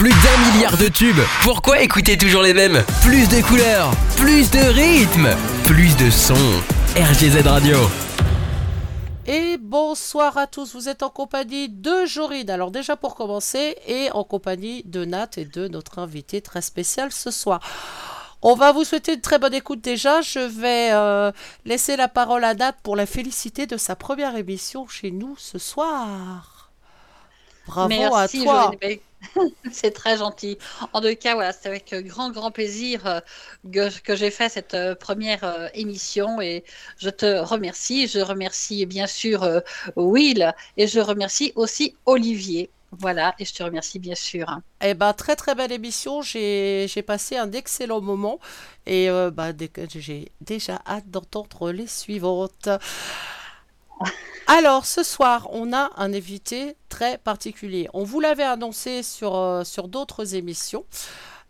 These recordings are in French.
Plus d'un milliard de tubes. Pourquoi écouter toujours les mêmes? Plus de couleurs, plus de rythme, plus de sons. RGZ Radio. Et bonsoir à tous, vous êtes en compagnie de Jorine. Alors déjà pour commencer, et en compagnie de Nat et de notre invité très spécial ce soir. On va vous souhaiter une très bonne écoute déjà. Je vais euh, laisser la parole à Nat pour la féliciter de sa première émission chez nous ce soir. Bravo à toi. c'est très gentil. En tout cas, voilà, c'est avec grand, grand plaisir euh, que, j'ai fait cette euh, première émission et je te remercie. Je remercie bien sûr Will et je remercie aussi Olivier. Voilà, et je te remercie bien sûr. Eh ben, très très belle émission, j'ai passé un excellent moment et euh, bah, j'ai déjà hâte d'entendre les suivantes. Alors, ce soir, on a un invité très particulier. On vous l'avait annoncé sur, euh, sur d'autres émissions,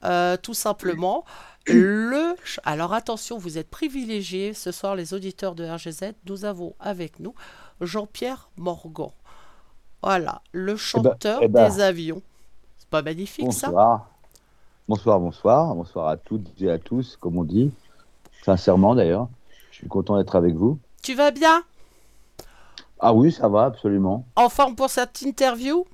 euh, tout simplement. Le... Alors attention, vous êtes privilégiés ce soir, les auditeurs de RGZ. Nous avons avec nous Jean-Pierre Morgan. Voilà, le eh ben, chanteur eh ben, des avions. C'est pas magnifique bonsoir. ça Bonsoir, bonsoir, bonsoir à toutes et à tous, comme on dit. Sincèrement d'ailleurs, je suis content d'être avec vous. Tu vas bien? Ah oui, ça va, absolument. En forme pour cette interview?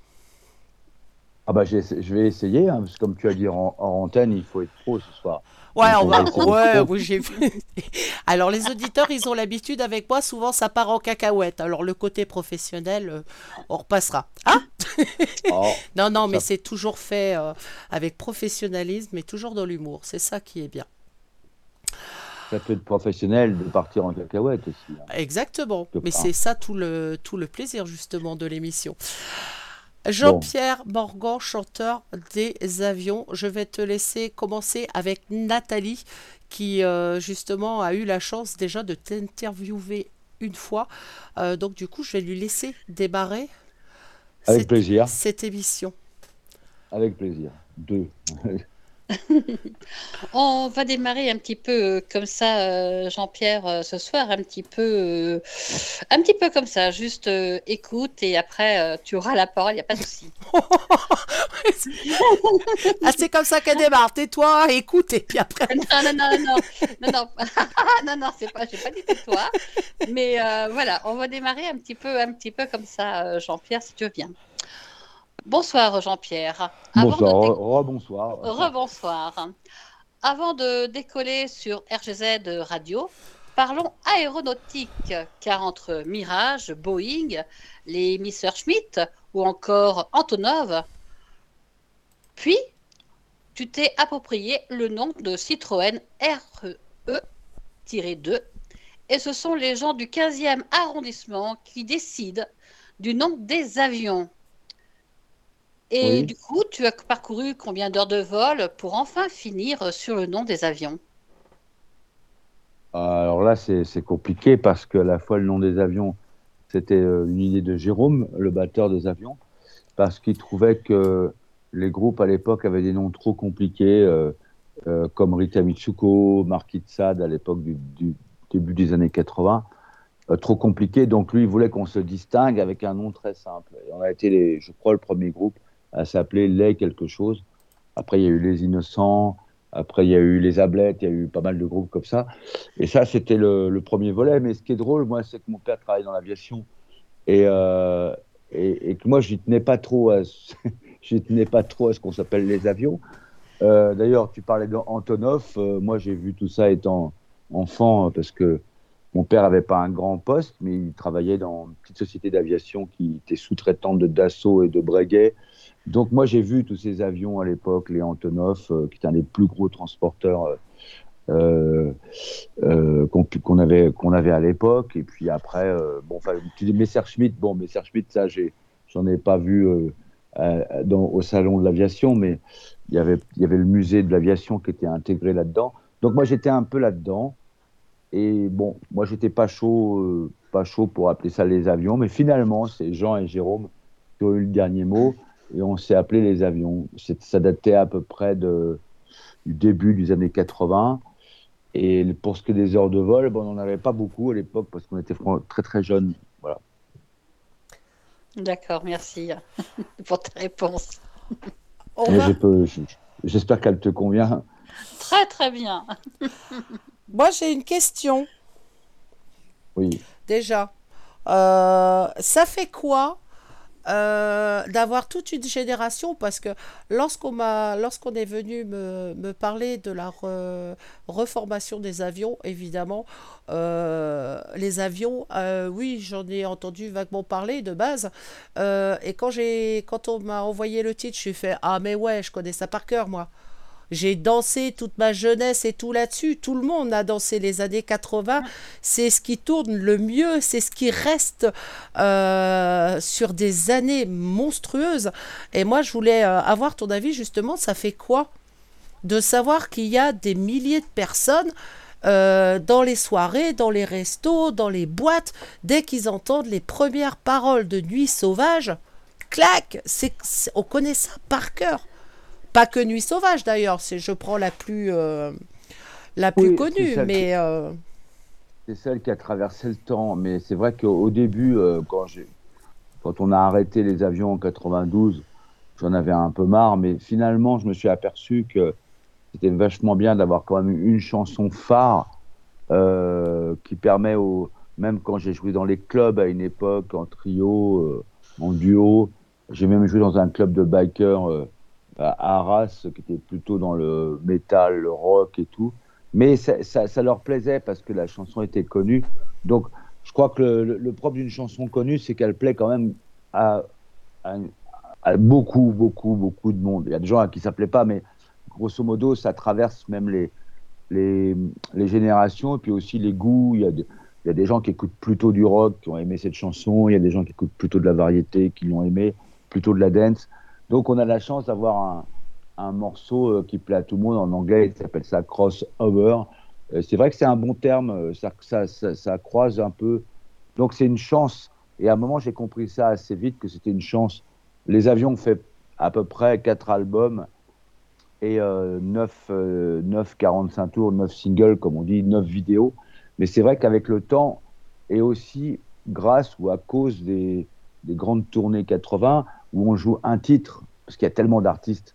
Ah bah je vais essayer, hein, parce que comme tu as dit en, en antenne, il faut être pro ce soir. Ouais, on va. Ouais, oui, j'ai vu. Alors, les auditeurs, ils ont l'habitude avec moi, souvent ça part en cacahuète. Alors, le côté professionnel, euh, on repassera. Hein? Oh, Non, non, mais c'est toujours fait euh, avec professionnalisme et toujours dans l'humour. C'est ça qui est bien. Ça peut être professionnel de partir en cacahuète aussi. Hein. Exactement. Mais c'est ça tout le, tout le plaisir, justement, de l'émission. Jean-Pierre Morgan, chanteur des avions. Je vais te laisser commencer avec Nathalie, qui euh, justement a eu la chance déjà de t'interviewer une fois. Euh, donc du coup, je vais lui laisser démarrer. Avec plaisir. Cette émission. Avec plaisir. Deux. On va démarrer un petit peu euh, comme ça, euh, Jean-Pierre, euh, ce soir, un petit peu, un petit peu comme ça. Juste écoute et après tu auras la parole, il n'y a pas de souci. ah, c'est comme ça qu'elle démarre. Tais-toi, écoute et puis après. non, non, non, non, non, non, non, non c'est pas, j'ai pas dit tais-toi. Mais voilà, on va démarrer un petit peu, un petit peu comme ça, Jean-Pierre, si tu veux bien. Bonsoir Jean-Pierre. Bonsoir, rebonsoir. Rebonsoir. Avant de décoller sur RGZ Radio, parlons aéronautique, car entre Mirage, Boeing, les Messerschmitt ou encore Antonov, puis tu t'es approprié le nom de Citroën RE-2, et ce sont les gens du 15e arrondissement qui décident du nom des avions. Et du coup, tu as parcouru combien d'heures de vol pour enfin finir sur le nom des avions? Alors là, c'est compliqué parce que à la fois le nom des avions, c'était euh, une idée de Jérôme, le batteur des avions, parce qu'il trouvait que les groupes à l'époque avaient des noms trop compliqués, euh, euh, comme Rita Mitsuko, Marquis Sade à l'époque du, début des années 80. trop compliqués, donc lui il voulait qu'on se distingue avec un nom très simple. Et on a été, les, je crois, le premier groupe à s'appeler Les quelque chose. Après, il y a eu Les Innocents. Après, il y a eu Les Ablettes. Il y a eu pas mal de groupes comme ça. Et ça, c'était le, premier volet. Mais ce qui est drôle, moi, c'est que mon père travaille dans l'aviation. Et, euh, et, que moi, je tenais pas trop à, tenais pas trop à ce qu'on s'appelle les avions. Euh, d'ailleurs, tu parlais d'Antonov. Euh, moi, j'ai vu tout ça étant enfant parce que mon père avait pas un grand poste, mais il travaillait dans une petite société d'aviation qui était sous-traitante de Dassault et de Breguet donc moi j'ai vu tous ces avions à l'époque, les Antonov, euh, qui étaient un des plus gros transporteurs euh, euh, qu'on avait qu'on avait à l'époque. Et puis après, bon, enfin, tu dis Messerschmitt, bon Messerschmitt, ça j'en ai, pas vu dans, au salon de l'aviation, mais il y avait il y avait le musée de l'aviation qui était intégré là-dedans. Donc moi j'étais un peu là-dedans. Et bon, moi j'étais pas chaud, pas chaud pour appeler ça les avions, mais finalement c'est Jean et Jérôme qui ont eu le dernier mot et on s'est appelé les avions. Ça datait à peu près de, du début des années 80. Et pour ce qui est des heures de vol, bon, on n'en avait pas beaucoup à l'époque parce qu'on était très très jeunes. Voilà. D'accord, merci pour ta réponse. J'espère qu'elle te convient. Très très bien. Moi j'ai une question. Oui. Déjà, euh, ça fait quoi euh, d'avoir toute une génération parce que lorsqu'on lorsqu'on est venu me, me, parler de la reformation des avions évidemment euh, les avions oui j'en ai entendu vaguement parler de base et quand quand on m'a envoyé le titre je suis fait ah mais ouais je connais ça par cœur moi j'ai dansé toute ma jeunesse et tout là-dessus. Tout le monde a dansé les années 80. C'est ce qui tourne le mieux, c'est ce qui reste euh, sur des années monstrueuses. Et moi, je voulais euh, avoir ton avis justement. Ça fait quoi de savoir qu'il y a des milliers de personnes euh, dans les soirées, dans les restos, dans les boîtes, dès qu'ils entendent les premières paroles de Nuit sauvage, clac, c'est, on connaît ça par cœur. Pas que Nuit sauvage d'ailleurs, c'est je prends la plus euh, la plus connue, mais euh, c'est celle qui a traversé le temps. Mais c'est vrai qu'au début, euh, quand j'ai quand on a arrêté les avions en 92, j'en avais un peu marre, mais finalement, je me suis aperçu que c'était vachement bien d'avoir quand même une chanson phare qui permet au même quand j'ai joué dans les clubs à une époque en trio, en duo, j'ai même joué dans un club de bikers à Arras, qui était plutôt dans le métal, le rock et tout. Mais ça, leur plaisait parce que la chanson était connue. Donc, je crois que le, propre d'une chanson connue, c'est qu'elle plaît quand même à, beaucoup, beaucoup, beaucoup de monde. Il y a des gens à qui ça plaît pas, mais grosso modo, ça traverse même les, les, les générations et puis aussi les goûts. Il y, a il y a des gens qui écoutent plutôt du rock, qui ont aimé cette chanson. Il y a des gens qui écoutent plutôt de la variété, qui l'ont aimé, plutôt de la dance. Donc on a la chance d'avoir un, morceau euh, qui plaît à tout le monde en anglais, il s'appelle ça crossover. Euh, c'est vrai que c'est un bon terme, euh, ça, ça, croise un peu. Donc c'est une chance. Et à un moment, j'ai compris ça assez vite que c'était une chance. Les avions ont fait à peu près 4 albums et 9, 9 45 tours, 9 singles, comme on dit, 9 vidéos. Mais c'est vrai qu'avec le temps, et aussi grâce ou à cause des, des grandes tournées 80, où on joue un titre, parce qu'il y a tellement d'artistes,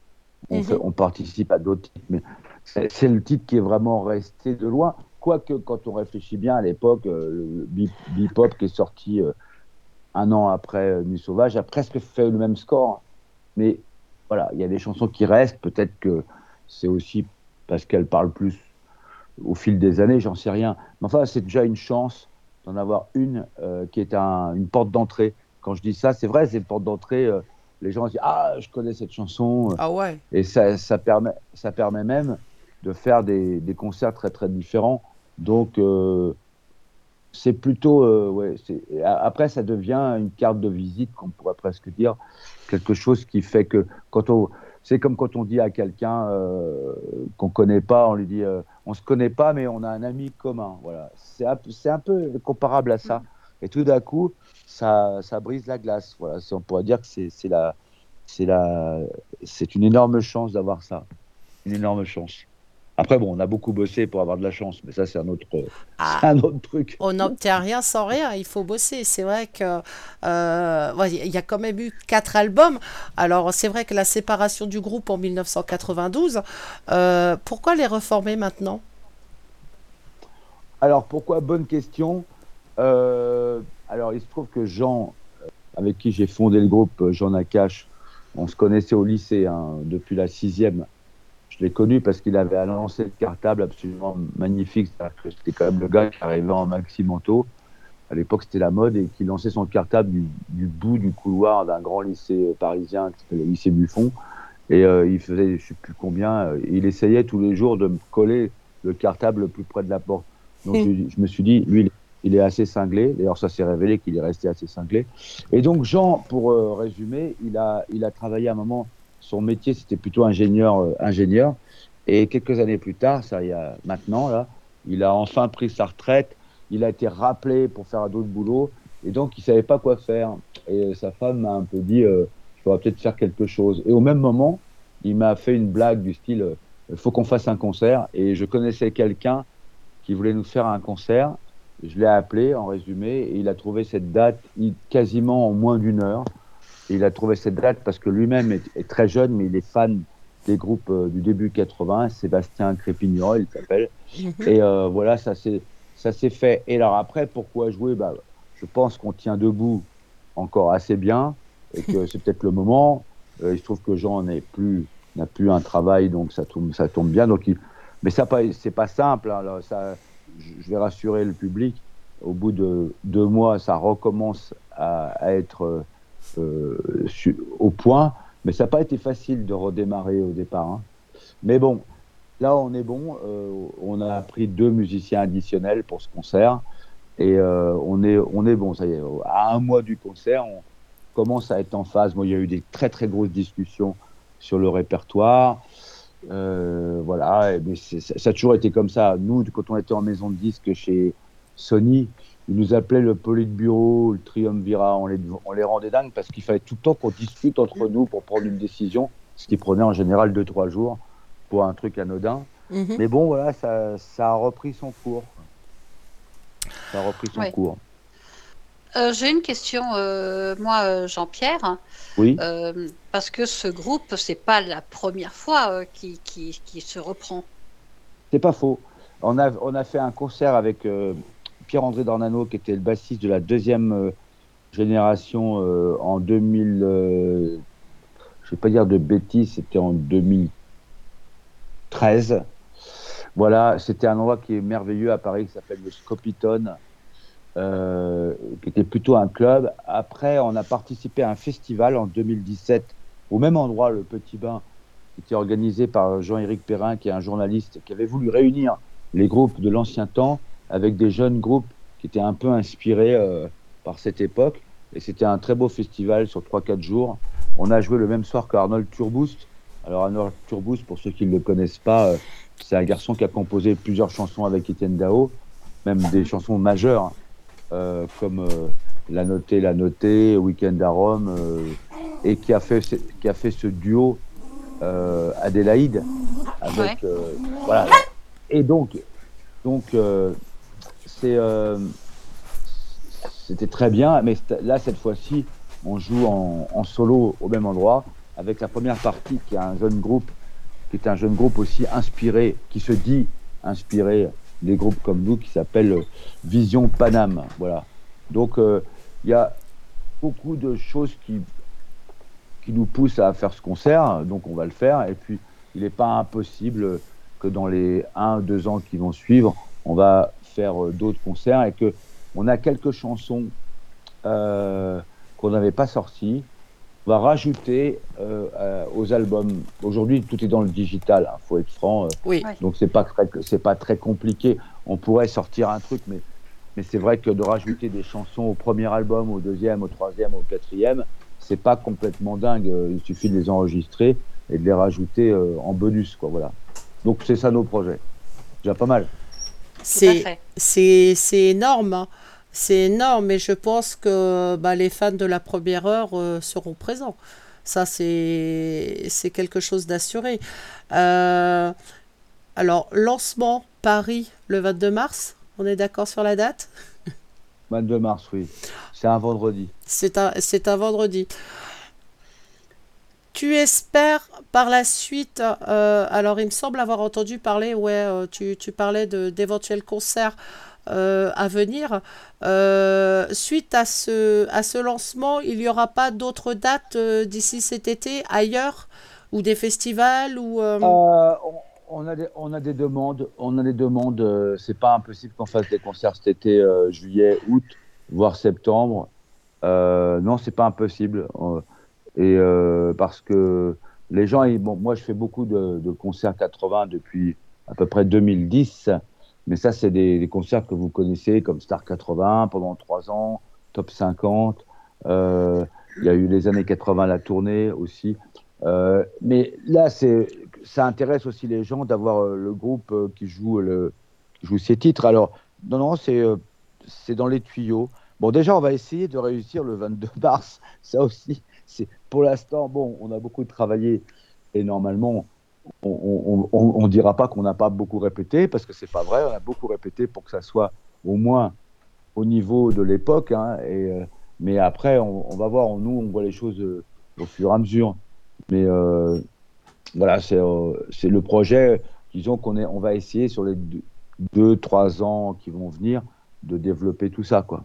on, mhm. on, participe à d'autres titres, mais c'est le titre qui est vraiment resté de loin. Quoique, quand on réfléchit bien à l'époque, euh, le Bebop qui est sorti euh, un an après euh, Nuit Sauvage a presque fait le même score. Mais voilà, il y a des chansons qui restent. Peut-être que c'est aussi parce qu'elles parlent plus au fil des années, j'en sais rien. Mais enfin, c'est déjà une chance d'en avoir une qui est une porte d'entrée quand je dis ça, c'est vrai, c'est une porte d'entrée. Euh, les gens disent Ah, je connais cette chanson. Ah ouais. Et ça, ça, permet, ça permet même de faire des, des concerts très très différents. Donc, euh, c'est plutôt. Euh, ouais, après, ça devient une carte de visite, qu'on pourrait presque dire. Quelque chose qui fait que quand on. C'est comme quand on dit à quelqu'un qu'on ne connaît pas, on lui dit on se connaît pas, mais on a un ami commun. Voilà. C'est un, un, peu comparable à ça. Mm. Et tout d'un coup, ça, ça brise la glace. Voilà, on pourrait dire que c'est la, c'est la, c'est une énorme chance d'avoir ça, une énorme chance. Après, bon, on a beaucoup bossé pour avoir de la chance, mais ça, c'est un autre, ah. un autre truc. On n'obtient rien sans rien, il faut bosser. C'est vrai que euh, il y a quand même eu quatre albums. Alors, c'est vrai que la séparation du groupe en 1992, euh, pourquoi les reformer maintenant? Alors, pourquoi? Bonne question. Euh, alors, il se trouve que Jean, euh, avec qui j'ai fondé le groupe, euh, Jean Nakache, on se connaissait au lycée hein, depuis la sixième. Je l'ai connu parce qu'il avait lancé le cartable absolument magnifique. C'était quand même le gars qui arrivait en maxi manteau. À l'époque, c'était la mode et qui lançait son cartable du, bout du couloir d'un grand lycée parisien le lycée Buffon. Et euh, il faisait, je sais plus combien, il essayait tous les jours de me coller le cartable le plus près de la porte. Donc je, je, me suis dit, lui, il il est assez cinglé. D'ailleurs, ça s'est révélé qu'il est resté assez cinglé. Et donc, Jean, pour euh, résumer, il a, il a travaillé à un moment, son métier, c'était plutôt ingénieur, euh, ingénieur. Et quelques années plus tard, ça y a maintenant, là, il a enfin pris sa retraite. Il a été rappelé pour faire d'autres boulots. Et donc, il savait pas quoi faire. Et sa femme m'a un peu dit, euh, il faudra peut-être faire quelque chose. Et au même moment, il m'a fait une blague du style, il faut qu'on fasse un concert. Et je connaissais quelqu'un qui voulait nous faire un concert je l'ai appelé en résumé et il a trouvé cette date quasiment en moins d'une heure. il a trouvé cette date parce que lui-même est, très jeune, mais il est fan des groupes euh, du début 80. Sébastien Crépignol, il s'appelle. Mhm. Et euh, voilà, ça s'est fait. Et alors après, pourquoi jouer? Bah, Je pense qu'on tient debout encore assez bien et que c'est peut-être le moment. il se trouve que Jean n'est plus n'a plus un travail, donc ça tombe, ça tombe bien. Donc il... Mais ça, c'est pas simple. Hein, ça, je vais rassurer le public. Au bout de deux mois, ça recommence à, être euh, au point. Mais ça n'a pas été facile de redémarrer au départ. Hein. Mais bon, là, on est bon. Euh, on a pris deux musiciens additionnels pour ce concert. Et euh, on, est, on est bon. Ça y est, à un mois du concert, on commence à être en phase. Moi, il y a eu des très, très grosses discussions sur le répertoire. Euh, voilà, mais ça a toujours été comme ça. Nous, quand on était en maison de disques chez Sony, ils nous appelaient le Politburo, le Triumvirat. On les, on les rendait dingues parce qu'il fallait tout le temps qu'on discute entre nous pour prendre une décision, ce qui prenait en général 2-3 jours pour un truc anodin. Mhm. Mais bon, voilà, ça, ça, a repris son cours. Ça a repris son cours. Euh, j'ai une question, euh, moi, euh, Jean-Pierre. Oui. parce que ce groupe, c'est pas la première fois qui, qui, qui, se reprend. C'est pas faux. On a, on a fait un concert avec Pierre-André Dornano, qui était le bassiste de la deuxième génération en 2000. je vais pas dire de bêtises, c'était en 2013. Voilà, c'était un endroit qui est merveilleux à Paris, qui s'appelle le Scopiton euh, qui était plutôt un club. Après, on a participé à un festival en 2017 au même endroit, le Petit Bain, qui était organisé par Jean-Éric Perrin, qui est un journaliste qui avait voulu réunir les groupes de l'ancien temps avec des jeunes groupes qui étaient un peu inspirés euh, par cette époque. Et c'était un très beau festival sur 3-4 jours. On a joué le même soir qu'Arnold Turboost. Alors Arnold Turboost, pour ceux qui ne le connaissent pas, euh, c'est un garçon qui a composé plusieurs chansons avec Étienne Dao, même des chansons majeures. Euh, comme euh, La Notée, La Notée, Weekend à Rome, euh, et qui a, fait, qui a fait ce duo Adélaïde avec. voilà. Et donc, donc c'est c'était très bien, mais là, cette fois-ci, on joue en, en, solo au même endroit, avec la première partie qui est un jeune groupe, qui est un jeune groupe aussi inspiré, qui se dit inspiré des groupes comme nous qui s'appelle Vision Paname. Voilà. Donc euh, il y a beaucoup de choses qui, qui nous poussent à faire ce concert, donc on va le faire. Et puis il n'est pas impossible que dans les 1-2 ans qui vont suivre, on va faire euh, d'autres concerts et que on a quelques chansons euh, qu'on n'avait pas sorties va rajouter euh, euh, aux albums. Aujourd'hui, tout est dans le digital. Il hein, faut être franc. Euh, oui. Donc c'est pas c'est pas très compliqué. On pourrait sortir un truc, mais mais c'est vrai que de rajouter des chansons au premier album, au deuxième, au troisième, au quatrième, c'est pas complètement dingue. Il suffit de les enregistrer et de les rajouter en bonus, quoi. Voilà. Donc c'est ça nos projets. Déjà pas mal. C'est c'est énorme. Hein. C'est énorme et je pense que bah, les fans de la première heure euh, seront présents. Ça, c'est quelque chose d'assuré. Euh, alors, lancement Paris le 22 mars, on est d'accord sur la date? 22 mars, oui. C'est un vendredi. C'est un, un vendredi. Tu espères par la suite, euh, alors il me semble avoir entendu parler, ouais, tu, tu parlais d'éventuels concerts euh, à venir. Euh, suite à ce, à ce lancement, il n'y aura pas d'autres dates euh, d'ici cet été ailleurs ou des festivals ou on a, des, on a des demandes, on a des demandes. c'est pas impossible qu'on fasse des concerts cet été, juillet, août, voire septembre. non, c'est pas impossible. et parce que les gens, bon, moi, je fais beaucoup de, de, concerts 80 depuis à peu près 2010. Mais ça, c'est des, concerts que vous connaissez comme Star 80 pendant trois ans, Top 50. Euh, il y a eu les années 80 la tournée aussi. Euh, mais là, c'est, ça intéresse aussi les gens d'avoir euh, le groupe qui joue, le, joue titres. Alors, non, non, c'est, c'est dans les tuyaux. Bon, déjà, on va essayer de réussir le 22 mars. Ça aussi, c'est pour l'instant, bon, on a beaucoup travaillé et normalement, on ne dira pas qu'on n'a pas beaucoup répété, parce que c'est pas vrai, on a beaucoup répété pour que ça soit au moins au niveau de l'époque. Hein, et, euh, Mais après, on, va voir. Nous, on voit les choses euh, au fur et à mesure. Mais euh, voilà, c'est le projet. Disons qu'on on va essayer sur les deux, trois ans qui vont venir de développer tout ça, quoi.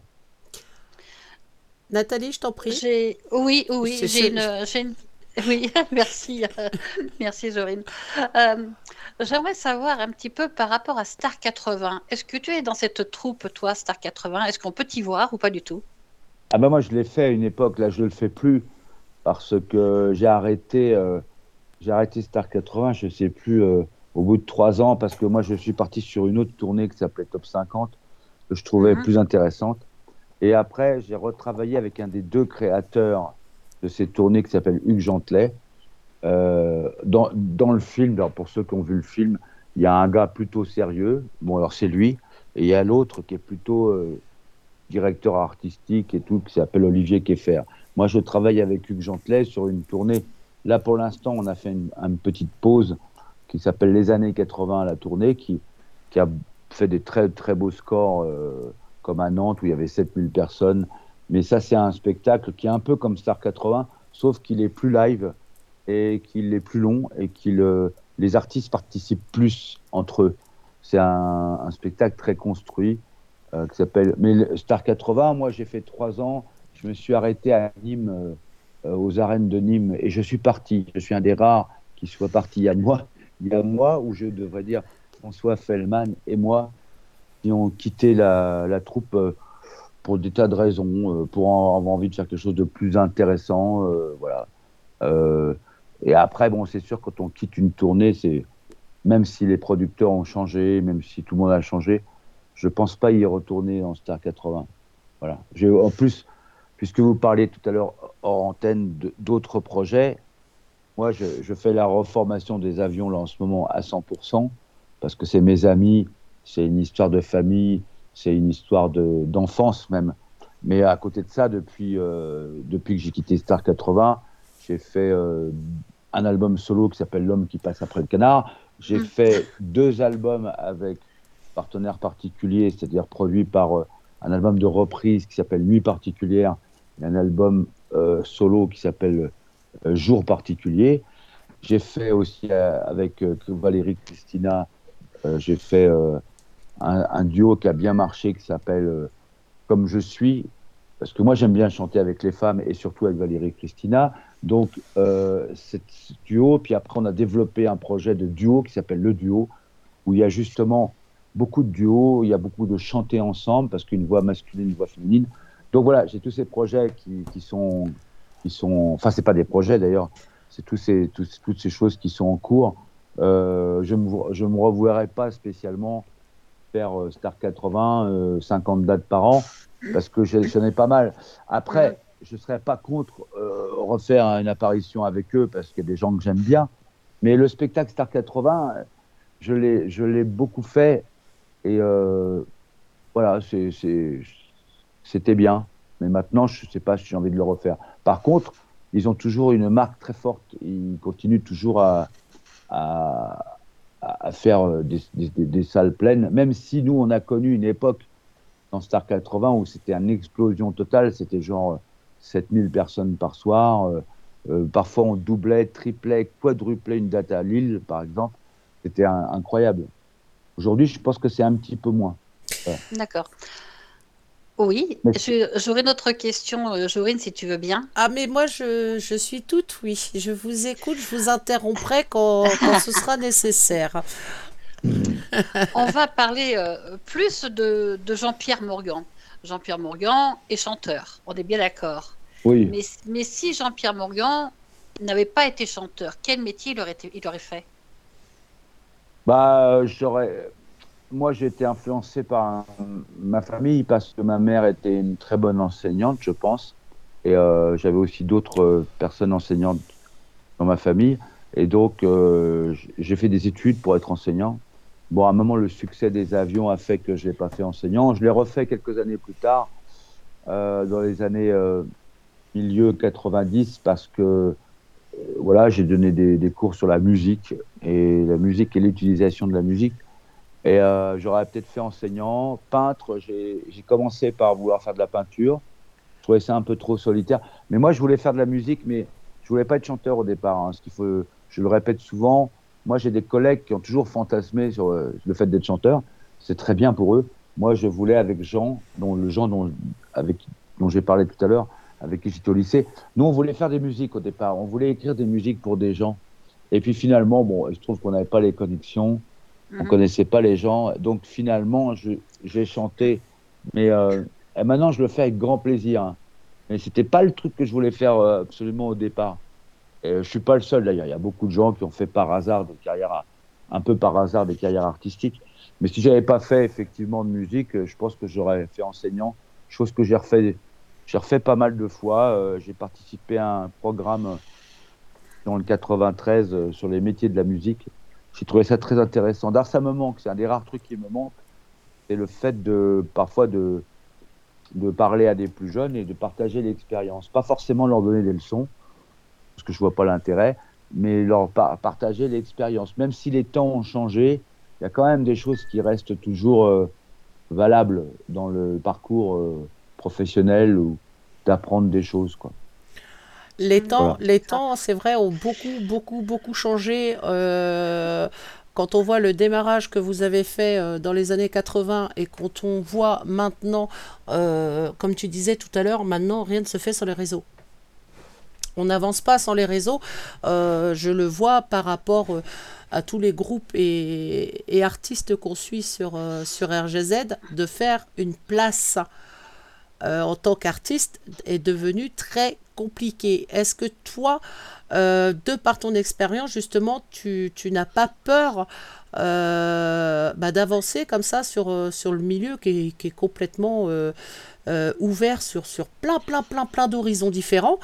Nathalie, je t'en prie. Oui, oui, j'ai une, Oui, merci, merci Jorine. Euh, j'aimerais savoir un petit peu par rapport à Star 80. Est-ce que tu es dans cette troupe, toi, Star 80 Est-ce qu'on peut t'y voir ou pas du tout? Ah ben moi, je l'ai fait à une époque. Là, je ne le fais plus parce que j'ai arrêté, euh, j'ai arrêté Star 80. Je ne sais plus euh, au bout de trois ans parce que moi, je suis parti sur une autre tournée qui s'appelait Top 50 que je trouvais mhm. plus intéressante. Et après, j'ai retravaillé avec un des deux créateurs de cette tournée qui s'appelle Hugues Gentelet. Euh, dans, dans, le film, pour ceux qui ont vu le film, il y a un gars plutôt sérieux, bon alors c'est lui, et il y a l'autre qui est plutôt euh, directeur artistique et tout, qui s'appelle Olivier Keffer. Moi je travaille avec Hugues Gentelet sur une tournée. Là pour l'instant on a fait une, petite pause qui s'appelle Les années 80 à la tournée, qui, qui a fait des très très beaux scores euh, comme à Nantes où il y avait 7000 personnes, mais ça, c'est un spectacle qui est un peu comme Star 80, sauf qu'il est plus live et qu'il est plus long et qu'il euh, les artistes participent plus entre eux. C'est un, spectacle très construit euh, qui s'appelle. Mais Star 80, moi, j'ai fait trois ans. Je me suis arrêté à Nîmes, euh, aux arènes de Nîmes, et je suis parti. Je suis un des rares qui soit parti il y a moi, il y a moi où je devrais dire François Fellman et moi qui ont quitté la, la troupe pour des tas de raisons, euh, pour avoir envie de faire quelque chose de plus intéressant, euh, voilà. Euh, et après, bon, c'est sûr quand on quitte une tournée, c'est même si les producteurs ont changé, même si tout le monde a changé, je pense pas y retourner en Star 80. Voilà. En plus, puisque vous parliez tout à l'heure hors antenne d'autres projets, moi, je, je, fais la reformation des avions là en ce moment à 100%, parce que c'est mes amis, c'est une histoire de famille, c'est une histoire d'enfance même. Mais à côté de ça, depuis, euh, depuis que j'ai quitté Star 80, j'ai fait euh, un album solo qui s'appelle L'homme qui passe après le canard. J'ai mm. fait deux albums avec partenaires particuliers, c'est-à-dire produits par euh, un album de reprise qui s'appelle Nuit particulière et un album solo qui s'appelle Jour particulier. J'ai fait aussi avec Valérie Christina, j'ai fait un, duo qui a bien marché qui s'appelle euh, Comme je suis, parce que moi j'aime bien chanter avec les femmes et surtout avec Valérie Christina. Donc, euh, ce duo, puis après on a développé un projet de duo qui s'appelle Le Duo, où il y a justement beaucoup de duos, il y a beaucoup de chanter ensemble, parce qu'une voix masculine, une voix féminine. Donc voilà, j'ai tous ces projets qui, sont, qui sont, enfin c'est pas des projets d'ailleurs, c'est tous ces, toutes ces choses qui sont en cours. Euh, je me, je me revoirai pas spécialement euh, Star 80, 50 euh, dates par an, parce que j'en ai pas mal. Après, je ne serais pas contre euh, refaire une apparition avec eux, parce qu'il y a des gens que j'aime bien. Mais le spectacle Star 80, je l'ai beaucoup fait. Et voilà, c'était bien. Mais maintenant, je sais pas si j'ai envie de le refaire. Par contre, ils ont toujours une marque très forte. Ils continuent toujours à, faire euh, des, salles pleines, même si nous, on a connu une époque dans Star 80 où c'était une explosion totale, c'était genre 7000 personnes par soir. Euh, euh, parfois, on doublait, triplait, quadruplait une date à Lille, par exemple. C'était incroyable. Aujourd'hui, je pense que c'est un petit peu moins. D'accord. Oui, j'aurais une autre question, euh, Jorine, si tu veux bien. Ah, mais moi, je, je, suis toute oui. Je vous écoute, je vous interromprai quand, ce sera nécessaire. On va parler euh, plus de, de Jean-Pierre Morgan. Jean-Pierre Morgan est chanteur, on est bien d'accord. Oui. Mais, mais si Jean-Pierre Morgan n'avait pas été chanteur, quel métier il aurait, il aurait fait? Bah, j'aurais moi, j'ai été influencé par ma famille parce que ma mère était une très bonne enseignante, je pense. Et euh, j'avais aussi d'autres euh, personnes enseignantes dans ma famille. Et donc, euh, j'ai fait des études pour être enseignant. Bon, à un moment, le succès des avions a fait que je l'ai pas fait enseignant. Je l'ai refait quelques années plus tard, dans les années milieu 90, parce que voilà, j'ai donné des, des, cours sur la musique et la musique et l'utilisation de la musique. Et euh, j'aurais peut-être fait enseignant, peintre. J'ai commencé par vouloir faire de la peinture. trouvais ça un peu trop solitaire. Mais moi, je voulais faire de la musique, mais je voulais pas être chanteur au départ. Hein. Ce qu'il faut, je le répète souvent. Moi, j'ai des collègues qui ont toujours fantasmé sur euh, le fait d'être chanteur. C'est très bien pour eux. Moi, je voulais avec Jean, dont le Jean dont, avec, dont j'ai parlé tout à l'heure, avec qui j'étais au lycée. Nous, on voulait faire des musiques au départ. On voulait écrire des musiques pour des gens. Et puis finalement, bon, je trouve qu'on n'avait pas les connexions. On mhm. connaissait pas les gens. Donc finalement, j'ai chanté. Mais euh, maintenant, je le fais avec grand plaisir. Hein. Mais c'était pas le truc que je voulais faire euh, absolument au départ. Et je suis pas le seul d'ailleurs. Il y a beaucoup de gens qui ont fait par hasard des carrières, un peu par hasard des carrières artistiques. Mais si j'avais pas fait effectivement de musique, euh, je pense que j'aurais fait enseignant. Chose que j'ai refait, j'ai refait pas mal de fois. Euh, j'ai participé à un programme dans le 93 sur les métiers de la musique. J'ai trouvé ça très intéressant. D'art, ça me manque. C'est un des rares trucs qui me manque. C'est le fait de parfois de parler à des plus jeunes et de partager l'expérience. Pas forcément leur donner des leçons, parce que je vois pas l'intérêt, mais leur partager l'expérience. Même si les temps ont changé, il y a quand même des choses qui restent toujours euh, valables dans le parcours euh, professionnel ou d'apprendre des choses. Quoi. Les temps, les temps, c'est vrai, ont beaucoup, beaucoup, beaucoup changé. Euh, quand on voit le démarrage que vous avez fait euh, dans les années 80 et quand on voit maintenant, euh, comme tu disais tout à l'heure, maintenant rien ne se fait sur les réseaux. On n'avance pas sans les réseaux. Euh, je le vois par rapport à tous les groupes et, artistes qu'on suit sur, sur RGZ, de faire une place en tant qu'artiste est devenu très compliqué. Est-ce que toi, euh, de par ton expérience, justement, tu, n'as pas peur euh, bah, d'avancer comme ça sur, euh, sur le milieu qui est, complètement ouvert sur, sur plein, plein, plein, plein d'horizons différents?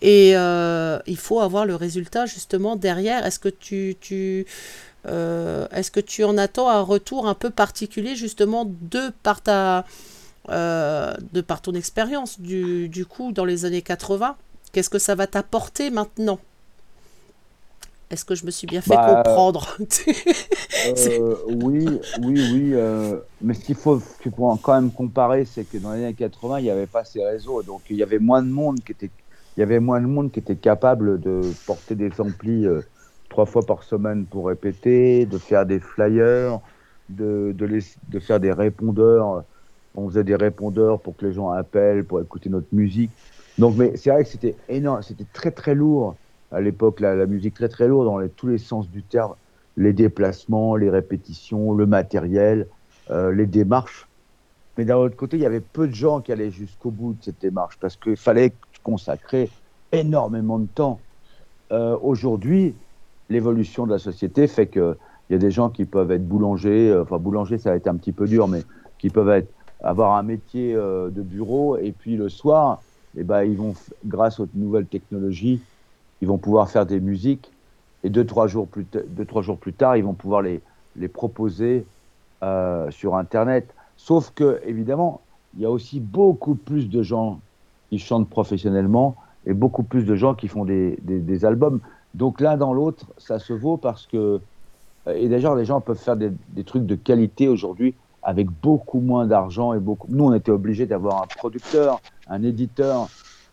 Et il faut avoir le résultat justement derrière. Est-ce que tu, tu est-ce que tu en attends un retour un peu particulier justement de par ta de par ton expérience du, du coup dans les années 80 Qu'est-ce que ça va t'apporter maintenant? Est-ce que je me suis bien fait bah, comprendre? euh, Oui, oui, oui. Euh, mais ce qu'il faut, quand même comparer, c'est que dans les années 80, il n'y avait pas ces réseaux, donc il y avait moins de monde qui était, il y avait moins de monde qui était capable de porter des amplis euh, trois fois par semaine pour répéter, de faire des flyers, de, de, de faire des répondeurs. On faisait des répondeurs pour que les gens appellent, pour écouter notre musique. Donc, mais c'est vrai que c'était énorme, c'était très très lourd à l'époque, la, musique très très lourde dans tous les sens du terme, les déplacements, les répétitions, le matériel, euh, les démarches. Mais d'un autre côté, il y avait peu de gens qui allaient jusqu'au bout de cette démarche parce qu'il fallait consacrer énormément de temps. Euh, Aujourd'hui, l'évolution de la société fait qu'il y a des gens qui peuvent être boulangers, euh, enfin boulanger ça va être un petit peu dur, mais qui peuvent être, avoir un métier euh, de bureau et puis le soir, eh ben, ils vont, grâce aux nouvelles technologies, ils vont pouvoir faire des musiques et deux, trois jours plus, deux, trois jours plus tard, ils vont pouvoir les, les proposer euh, sur Internet. Sauf que, évidemment, il y a aussi beaucoup plus de gens qui chantent professionnellement et beaucoup plus de gens qui font des, des, des albums. Donc l'un dans l'autre, ça se vaut parce que, et d'ailleurs, les gens peuvent faire des, des trucs de qualité aujourd'hui avec beaucoup moins d'argent et beaucoup. Nous, on était obligés d'avoir un producteur, un éditeur,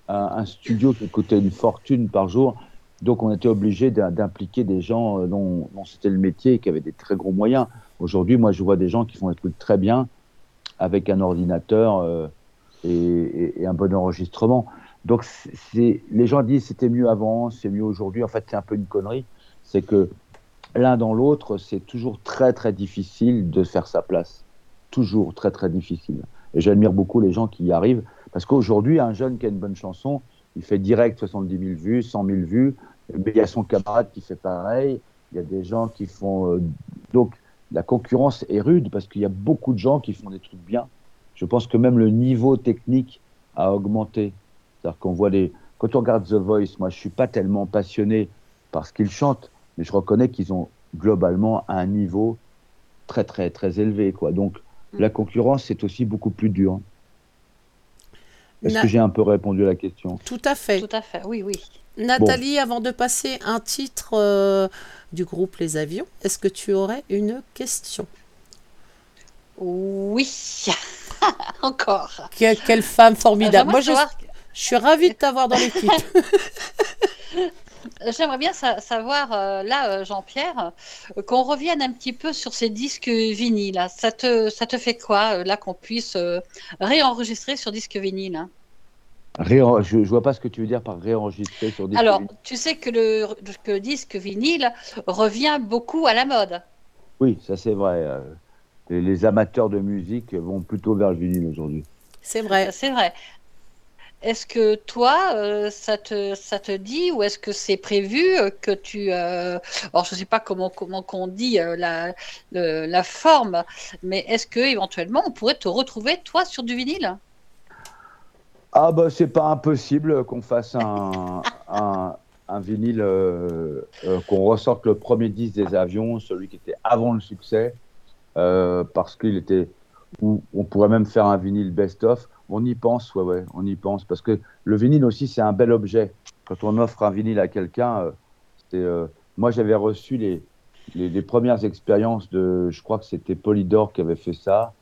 un, studio qui coûtait une fortune par jour. Donc, on était obligé d'impliquer des gens euh, dont, c'était le métier et qui avaient des très gros moyens. Aujourd'hui, moi, je vois des gens qui font des trucs très bien avec un ordinateur euh, et, un bon enregistrement. Donc, les gens disent c'était mieux avant, c'est mieux aujourd'hui. En fait, c'est un peu une connerie. C'est que l'un dans l'autre, c'est toujours très très difficile de faire sa place toujours très très difficile. Et j'admire beaucoup les gens qui y arrivent, parce qu'aujourd'hui, un jeune qui a une bonne chanson, il fait direct 70 000 vues, 100 000 vues, mais il y a son camarade qui fait pareil, il y a des gens qui font... Euh, donc la concurrence est rude, parce qu'il y a beaucoup de gens qui font des trucs bien. Je pense que même le niveau technique a augmenté. C'est-à-dire qu'on voit des... Quand on regarde The Voice, moi je suis pas tellement passionné par ce qu'ils chantent, mais je reconnais qu'ils ont globalement un niveau très très très élevé. Donc la concurrence, c'est aussi beaucoup plus dur. Est-ce que j'ai un peu répondu à la question? Tout à fait. Tout à fait, oui, oui. Nathalie, avant de passer un titre euh, du groupe Les Avions, est-ce que tu aurais une question? Oui, encore. quelle femme formidable. Moi, je... Je suis ravie de t'avoir dans l'équipe. J'aimerais bien savoir, euh, là, euh, Jean-Pierre, euh, qu'on revienne un petit peu sur ces disques vinyles. Ça te, ça te fait quoi, là, qu'on puisse réenregistrer sur disque vinyle hein? Je ne vois pas ce que tu veux dire par réenregistrer sur disque Alors, tu sais que le, que le disque vinyle revient beaucoup à la mode. Oui, ça c'est vrai. Les, amateurs de musique vont plutôt vers le vinyle aujourd'hui. C'est vrai. C'est vrai. Est-ce que toi, euh, ça, te, dit ou est-ce que c'est prévu que tu... Euh, alors, je ne sais pas comment, comment qu'on dit euh, la, forme, mais est-ce que éventuellement on pourrait te retrouver, toi, sur du vinyle? Ah, bah, c'est pas impossible qu'on fasse un, un, un vinyle, qu'on ressorte le premier disque des avions, celui qui était avant le succès. Euh, parce qu'il était. Ou on pourrait même faire un vinyle best-of. On y pense, ouais, ouais, on y pense. Parce que le vinyle aussi, c'est un bel objet. Quand on offre un vinyle à quelqu'un, euh, euh, moi, j'avais reçu les, les, premières expériences de. Je crois que c'était Polydor qui avait fait ça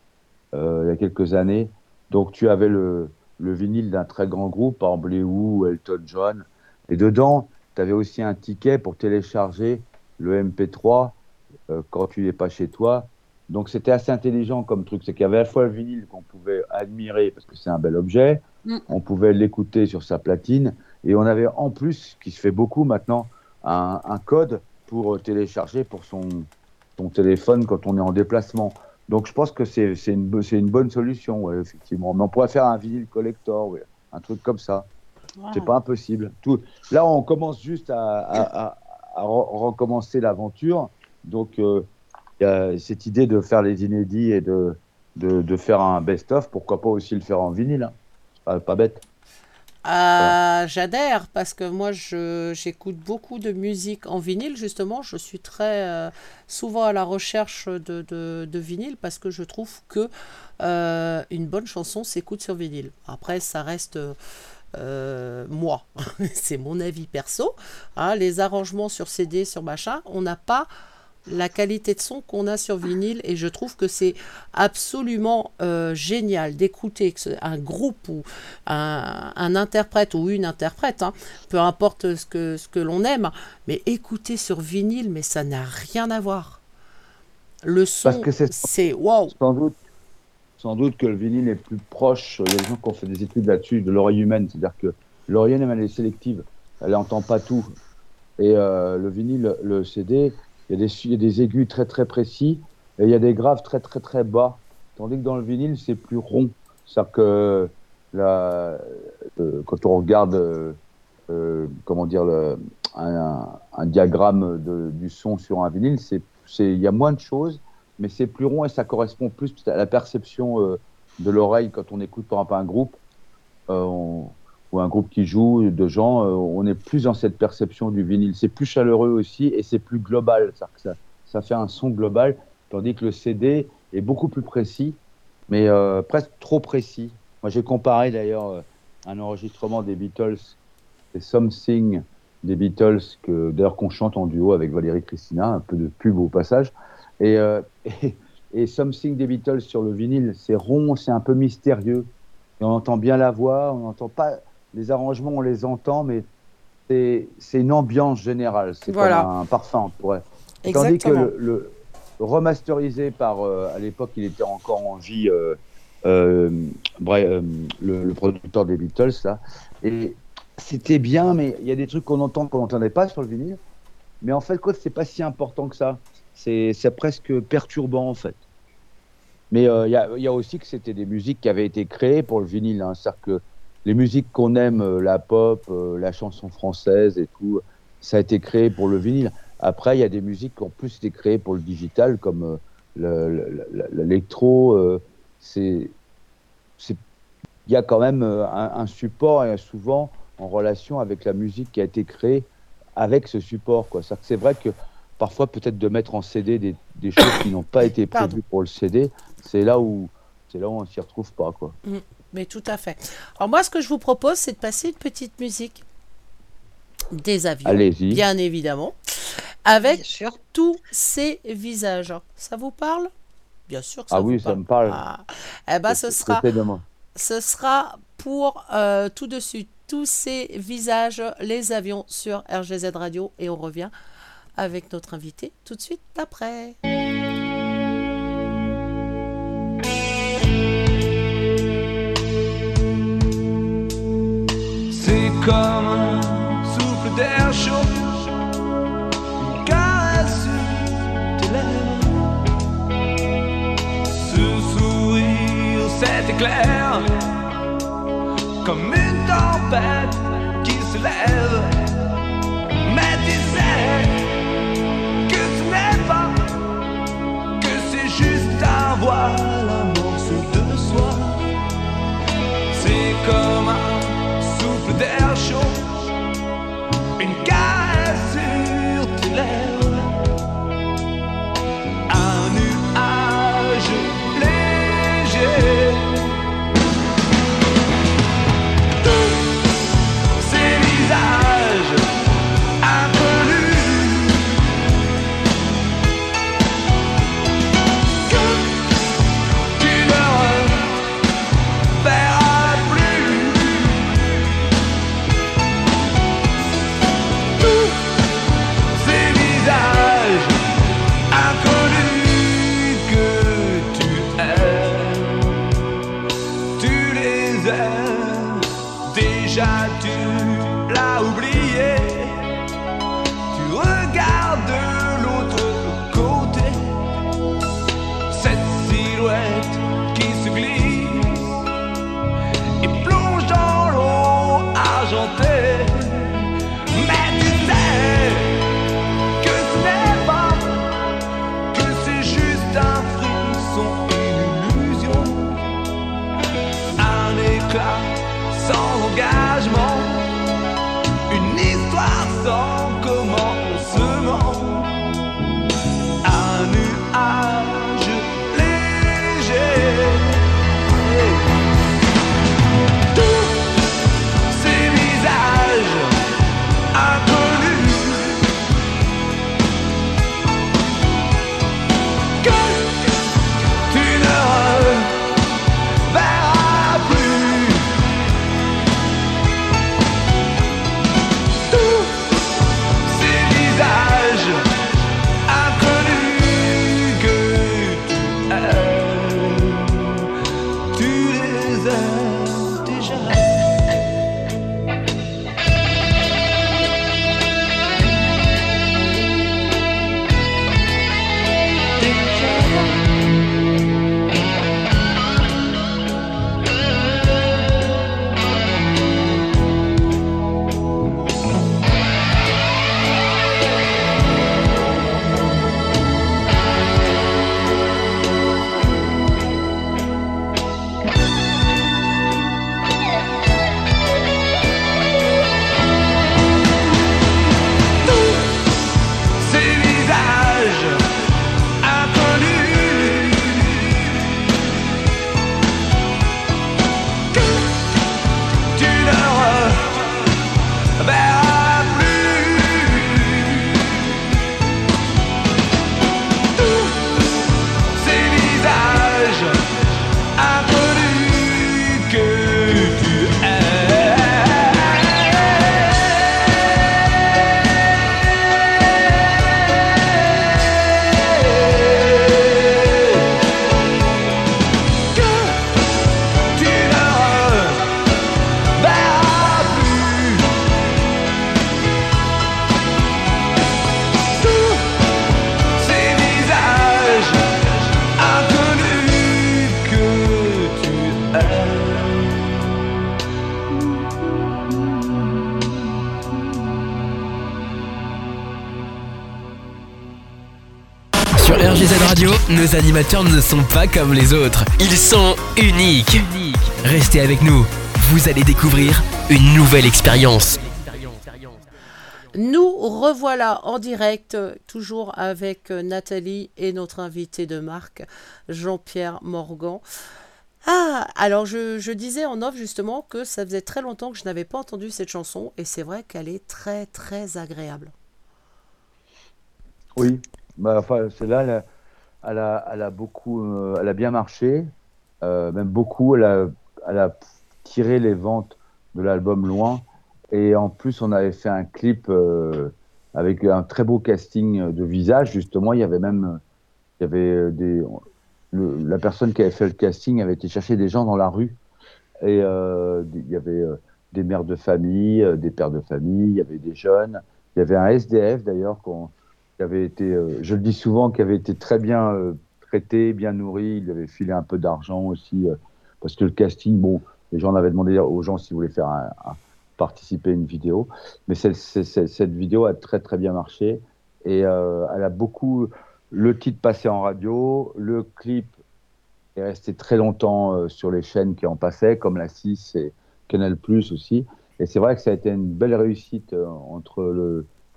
il y a quelques années. Donc, tu avais le, le vinyle d'un très grand groupe, par ou Elton John. Et dedans, tu avais aussi un ticket pour télécharger le MP3 quand tu n'es pas chez toi donc c'était assez intelligent comme truc, c'est qu'il y avait à la fois le vinyle qu'on pouvait admirer parce que c'est un bel objet, mm. on pouvait l'écouter sur sa platine, et on avait en plus, qui se fait beaucoup maintenant, un, code pour télécharger pour son, son, téléphone quand on est en déplacement. Donc je pense que c'est une, une bonne solution, effectivement. Mais on pourrait faire un vinyle collector, un truc comme ça. C'est pas impossible. Tout... Là, on commence juste à, recommencer l'aventure. Donc, euh, y a cette idée de faire les inédits et de, de, faire un best-of, pourquoi pas aussi le faire en vinyle hein. pas, pas, bête. Euh, j'adhère parce que moi j'écoute beaucoup de musique en vinyle justement. Je suis très euh, souvent à la recherche de, de, vinyle parce que je trouve que euh, une bonne chanson s'écoute sur vinyle. Après ça reste moi, c'est mon avis perso. Hein. les arrangements sur CD, sur machin, on n'a pas la qualité de son qu'on a sur vinyle et je trouve que c'est absolument euh, génial d'écouter un groupe ou un, interprète ou une interprète, hein, peu importe ce que, ce que l'on aime, mais écouter sur vinyle, mais ça n'a rien à voir. Le son, c'est waouh. Sans doute, sans doute que le vinyle est plus proche. Il y a des gens qui ont fait des études là-dessus de l'oreille humaine, c'est-à-dire que l'oreille humaine elle est sélective, elle n'entend pas tout. Et euh, le vinyle, le CD, il y, a des, aigus très très précis et il y a des graves très très très bas. Tandis que dans le vinyle, c'est plus rond. C'est-à-dire que euh, quand on regarde, euh, euh, comment dire, un, diagramme du son sur un vinyle, il y a moins de choses, mais c'est plus rond et ça correspond plus à la perception de l'oreille quand on écoute par exemple un groupe. Ou un groupe qui joue de gens, euh, on est plus dans cette perception du vinyle. C'est plus chaleureux aussi et c'est plus global. Ça, ça, fait un son global, tandis que le CD est beaucoup plus précis, mais euh, presque trop précis. Moi, j'ai comparé d'ailleurs euh, un enregistrement des Beatles, c'est Something des Beatles, que d'ailleurs qu'on chante en duo avec Valérie Christina, un peu de pub au passage. Et, et, et Something des Beatles sur le vinyle, c'est rond, c'est un peu mystérieux. Et on entend bien la voix, on n'entend pas les arrangements, on les entend, mais c'est une ambiance générale. C'est comme un parfum. Tandis que le, remasterisé par, euh, à l'époque, il était encore en vie, euh, euh, le, producteur des Beatles, là. Et c'était bien, mais il y a des trucs qu'on entend qu'on n'entendait pas sur le vinyle. Mais en fait, quoi, c'est pas si important que ça. C'est presque perturbant, en fait. Mais il y, a aussi que c'était des musiques qui avaient été créées pour le vinyle. Hein. C'est-à-dire que les musiques qu'on aime, euh, la pop, euh, la chanson française et tout, ça a été créé pour le vinyle. Après, il y a des musiques qui ont plus été créées pour le digital, comme euh, l'électro. c'est, il y a quand même un, support et souvent en relation avec la musique qui a été créée avec ce support. Quoi. C'est vrai que parfois, peut-être de mettre en CD des, choses qui n'ont pas été prévues pour le CD, c'est là où c'est là où on s'y retrouve pas. Quoi. Mm mais tout à fait. Alors moi, ce que je vous propose, c'est de passer une petite musique des avions, bien évidemment, avec tous ces visages. Ça vous parle? Bien sûr. Que ça ah oui, ça me parle. Ah. Eh ben, ce sera, pour euh, tout de suite tous ces visages, les avions sur RGZ Radio, et on revient avec notre invité tout de suite après. comme un souffle d'air chaud, une caresse sur tes. Ce sourire, cet éclair, comme une tempête qui se lève. KZ Radio, nos animateurs ne sont pas comme les autres. Ils sont uniques. Restez avec nous. Vous allez découvrir une nouvelle expérience. Nous revoilà en direct, toujours avec euh, Nathalie et notre invité de marque, Jean-Pierre Morgan. Ah, alors je, je, disais en off justement que ça faisait très longtemps que je n'avais pas entendu cette chanson et c'est vrai qu'elle est très très agréable. Oui, bah, enfin, celle-là, elle, a, beaucoup, euh, elle a bien marché, euh, même beaucoup. Elle a, tiré les ventes de l'album loin. Et en plus, on avait fait un clip euh, avec un très beau casting de visage. Justement, il y avait même, il y avait la personne qui avait fait le casting avait été chercher des gens dans la rue. Et il y avait des mères de famille, des pères de famille, il y avait des jeunes. Il y avait un SDF d'ailleurs qu'on qui avait été, euh, je le dis souvent, qui avait été très bien euh, traité, bien nourri. Il avait filé un peu d'argent aussi euh, parce que le casting, bon, les gens avaient demandé aux gens s'ils voulaient faire participer à une vidéo. Mais cette vidéo a très très bien marché et elle a beaucoup. Le titre passé en radio, le clip est resté très longtemps sur les chaînes qui en passaient, comme la 6 et Canal Plus aussi. Et c'est vrai que ça a été une belle réussite entre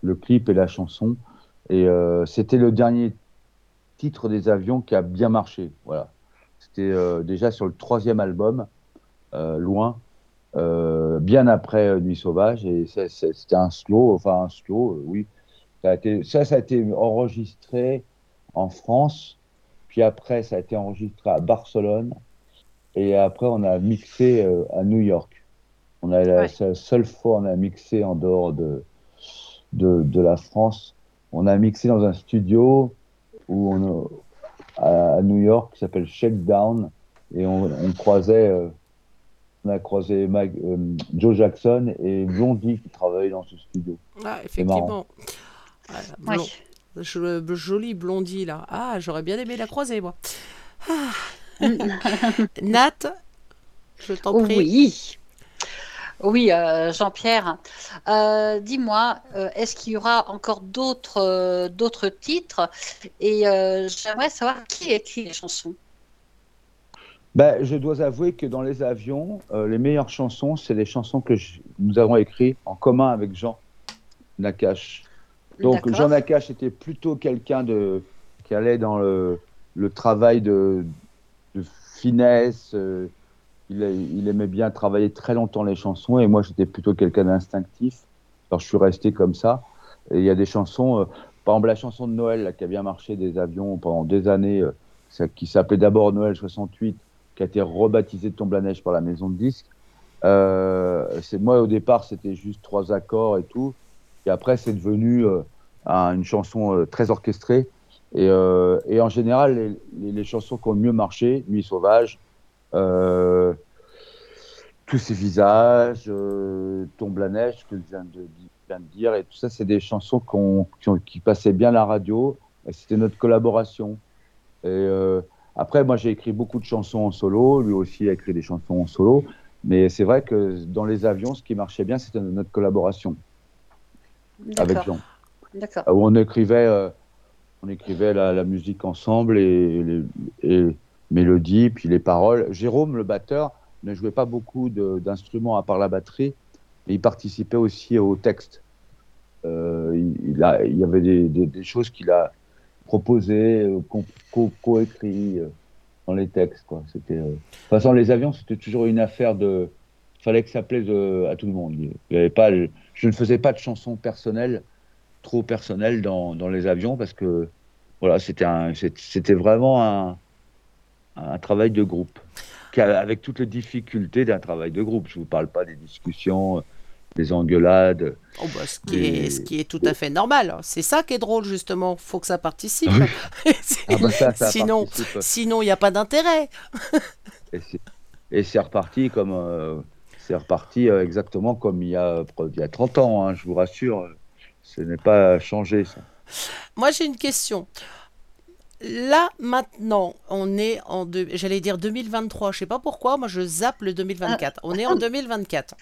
le clip et la chanson. Et euh, c'était le dernier titre des avions qui a bien marché. Voilà. C'était euh, déjà sur le troisième album, euh, Loin, euh, bien après Nuit Sauvage. Et c'est- c'est- c'était un slow, enfin un slow, oui. Ça, a été, ça, ça a été enregistré en France. Puis après, ça a été enregistré à Barcelone. Et après, on a mixé euh, à New York. On a Ouais. c'est la seule fois on a mixé en dehors de, de, de la France. On a mixé dans un studio où on, a- à, à New York qui s'appelle Shakedown. Et on, on croisait, euh, on a croisé Mike- euh, Joe Jackson et Blondie qui travaillaient dans ce studio. Ah, effectivement. Blon- je- jolie blondie là. Ah, j'aurais bien aimé la croiser moi. Ah. Nat, je t'en prie. Oui. Oui, euh, Jean-Pierre. Euh, Dis-moi, euh, est-ce qu'il y aura encore d'autres d'autres titres? Et j'aimerais savoir qui écrit les chansons. Ben, je dois avouer que dans les avions, les meilleures chansons, c'est les chansons que je- nous avons écrites en commun avec Jean Nakache. Donc. Jean Nakache était plutôt quelqu'un de qui allait dans le, le travail de, de finesse. euh, il, il aimait bien travailler très longtemps les chansons et moi j'étais plutôt quelqu'un d'instinctif. Alors je suis resté comme ça. Et il y a des chansons, euh, par exemple la chanson de Noël là, qui a bien marché des avions pendant des années, euh, qui s'appelait d'abord Noël 68, qui a été rebaptisé Tombe la neige par la maison de disques. Euh, moi au départ c'était juste trois accords et tout. Et après, c'est devenu euh, un- une chanson très orchestrée. Et, et en général, les, les- chansons qui ont le mieux marché, Nuit sauvage, Tous ces visages, euh, Tombe la neige, que je viens de, je viens de dire, et tout ça, c'est des chansons qui, ont- qui passaient bien à la radio. Et C'était notre collaboration. Et euh, après, moi, j'ai écrit beaucoup de chansons en solo. Lui aussi a écrit des chansons en solo. Mais c'est vrai que dans les avions, ce qui marchait bien, c'était notre collaboration avec. Jean. D'accord. Où on écrivait, euh, on écrivait la, la musique ensemble et mélodies, puis les paroles. Jérôme, le batteur, ne jouait pas beaucoup d'instruments à part la batterie, mais il participait aussi au texte. Euh, il, a, il y avait des, choses qu'il a proposées, euh, qu'on- co- co-écrit euh, dans les textes. Quoi. C'était, De toute façon, les avions, c'était toujours une affaire de. Il fallait que ça plaise à tout le monde. Il pas, je ne faisais pas de chansons personnelles trop personnel dans, dans les avions parce que voilà, c'était vraiment un, un travail de groupe avec toutes les difficultés d'un travail de groupe. Je vous parle pas des discussions, des engueulades. Oh, bah, ce, qui est, ce qui est tout à fait normal. C'est ça qui est drôle, justement. faut que ça participe. Ah bah ça, ça sinon, participe. sinon, il n'y a pas d'intérêt. Et c'est- Et c'est reparti comme euh, c'est reparti euh, exactement comme il y a, il y a 30 ans, hein, je vous rassure. Ce n'est pas changé ça. Moi, j'ai une question. Là, maintenant, on est en, deux- j'allais dire 2023. Je sais pas pourquoi. Moi, je zappe le 2024. On est en 2024.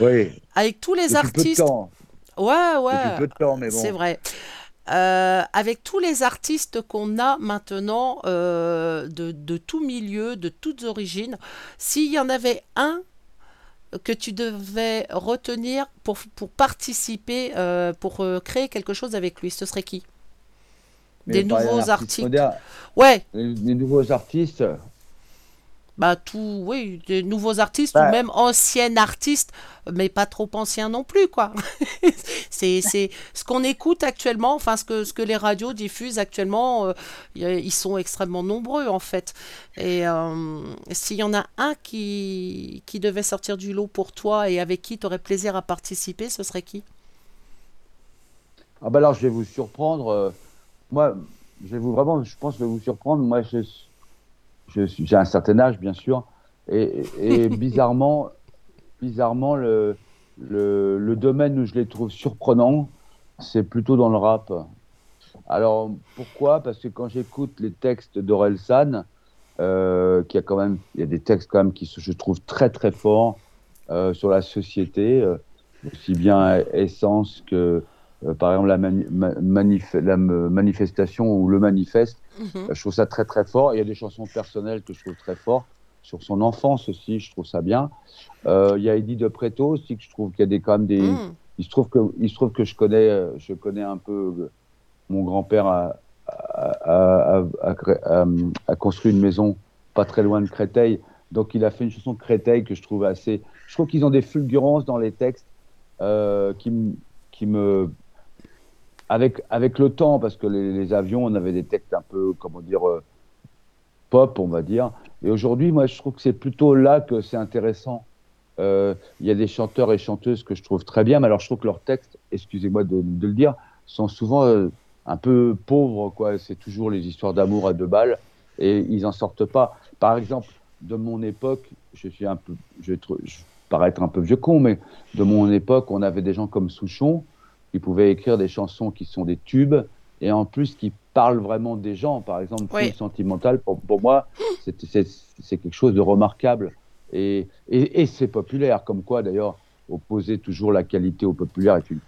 Oui, Avec tous les depuis peu de artistes. temps. Ouais, Depuis ouais. peu de temps, mais bon. C'est vrai. Euh, avec tous les artistes qu'on a maintenant euh, de, de tout milieu, de toutes origines, s'il y en avait un que tu devais retenir pour, pour participer, euh, pour euh, créer quelque chose avec lui, ce serait qui? Des nouveaux un artiste articles. moderne. Ouais, les nouveaux artistes, bah tout, oui, des nouveaux artistes ou même anciens artistes, mais pas trop anciens non plus, quoi. c'est, c'est ce qu'on écoute actuellement, enfin ce que, ce que les radios diffusent actuellement, euh, ils sont extrêmement nombreux en fait. Et euh, s'il y en a un qui, qui devait sortir du lot pour toi et avec qui tu aurais plaisir à participer, ce serait qui? Ah bah alors je vais vous surprendre. Moi, je vais vous vraiment, je pense que je vais vous surprendre. Moi, je, je suis- j'ai un certain âge, bien sûr, et, et bizarrement, bizarrement, le, le, le domaine où je les trouve surprenants, c'est plutôt dans le rap. Alors pourquoi? Parce que quand j'écoute les textes d'Orelsan, euh, qui a quand même, il y a des textes quand même qui je trouve très très forts euh, sur la société, euh, aussi bien Essence que euh, par exemple la, mani- ma- manif- la me- manifestation ou le manifeste. Mhm. Euh, Je trouve ça très très fort. Il y a des chansons personnelles que je trouve très fort. Sur son enfance aussi, je trouve ça bien. Euh, il y a Eddie de Preto aussi que je trouve qu'il y a des quand même des. Mm. Il se trouve que il se trouve que je connais euh, je connais un peu mon grand-père a, a, a, construit une maison pas très loin de Créteil. Donc il a fait une chanson Créteil que je trouve assez. Je trouve qu'ils ont des fulgurances dans les textes qui, qui me avec, avec le temps, parce que les, avions, on avait des textes un peu, comment dire, euh, pop, on va dire. Et aujourd'hui, moi, je trouve que c'est plutôt là que c'est intéressant. Euh, Il y a des chanteurs et chanteuses que je trouve très bien, mais alors je trouve que leurs textes, excusez-moi de, le dire, sont souvent euh, un peu pauvres, quoi. C'est toujours les histoires d'amour à deux balles, et ils en sortent pas. Par exemple, de mon époque, je suis un peu, je, je paraître un peu vieux con, mais de mon époque, on avait des gens comme Souchon, qui pouvaient écrire des chansons qui sont des tubes et en plus qui parlent vraiment des gens. Par exemple, Oui. Full Sentimental, pour, pour moi, c'est quelque chose de remarquable. Et, et, et c'est populaire, comme quoi d'ailleurs, opposer toujours la qualité au populaire est une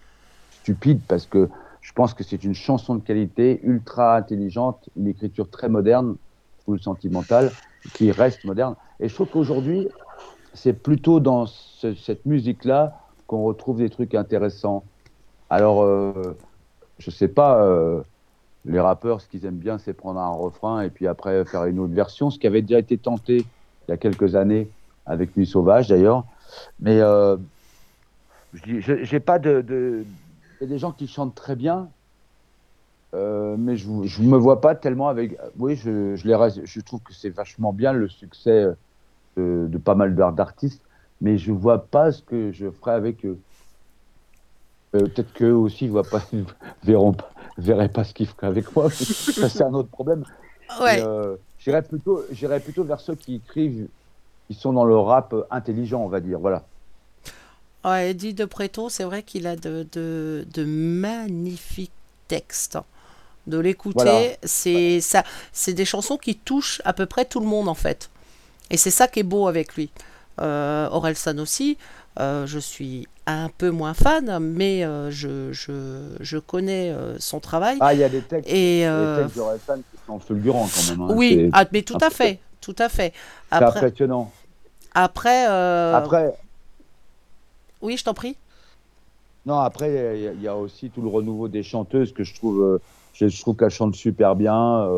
stupide parce que je pense que c'est une chanson de qualité, ultra intelligente, une écriture très moderne, Full Sentimental, qui reste moderne. Et je trouve qu'aujourd'hui, c'est plutôt dans ce- cette musique-là qu'on retrouve des trucs intéressants. Alors, euh, je sais pas, euh, les rappeurs, ce qu'ils aiment bien, c'est prendre un refrain et puis après faire une autre version, ce qui avait déjà été tenté il y a quelques années avec Nuit Sauvage d'ailleurs. Mais euh, j'ai pas de. Il y a des gens qui chantent très bien, euh, mais je ne me vois pas tellement avec. Oui, je, les, trouve que c'est vachement bien le succès de, de pas mal d'art- d'artistes, mais je vois pas ce que je ferais avec eux. Euh, Peut-être qu'eux aussi pas, verront pas, verraient pas ce qu'ils feraient avec moi. Ça, c'est un autre problème. Ouais. Euh, J'irais plutôt, vers ceux qui écrivent, qui sont dans le rap intelligent, on va dire. Voilà. Ouais, Eddie de Preto, c'est vrai qu'il a de, de, de magnifiques textes. De l'écouter, Voilà. c'est ça, c'est des chansons qui touchent à peu près tout le monde en fait. Et c'est ça qui est beau avec lui. Euh, Orelsan aussi, euh, je suis un peu moins fan, mais euh, je, je, je connais euh, son travail. Ah, il y a des textes, Et des textes de Orelsan qui sont fulgurants quand même. hein. oui, ah, mais tout à fait, tout à fait. c'est impressionnant. après, Après, oui, je t'en prie. non, après, il y a- il y, a aussi tout le renouveau des chanteuses que je trouve, je, je trouve qu'elles chantent super bien.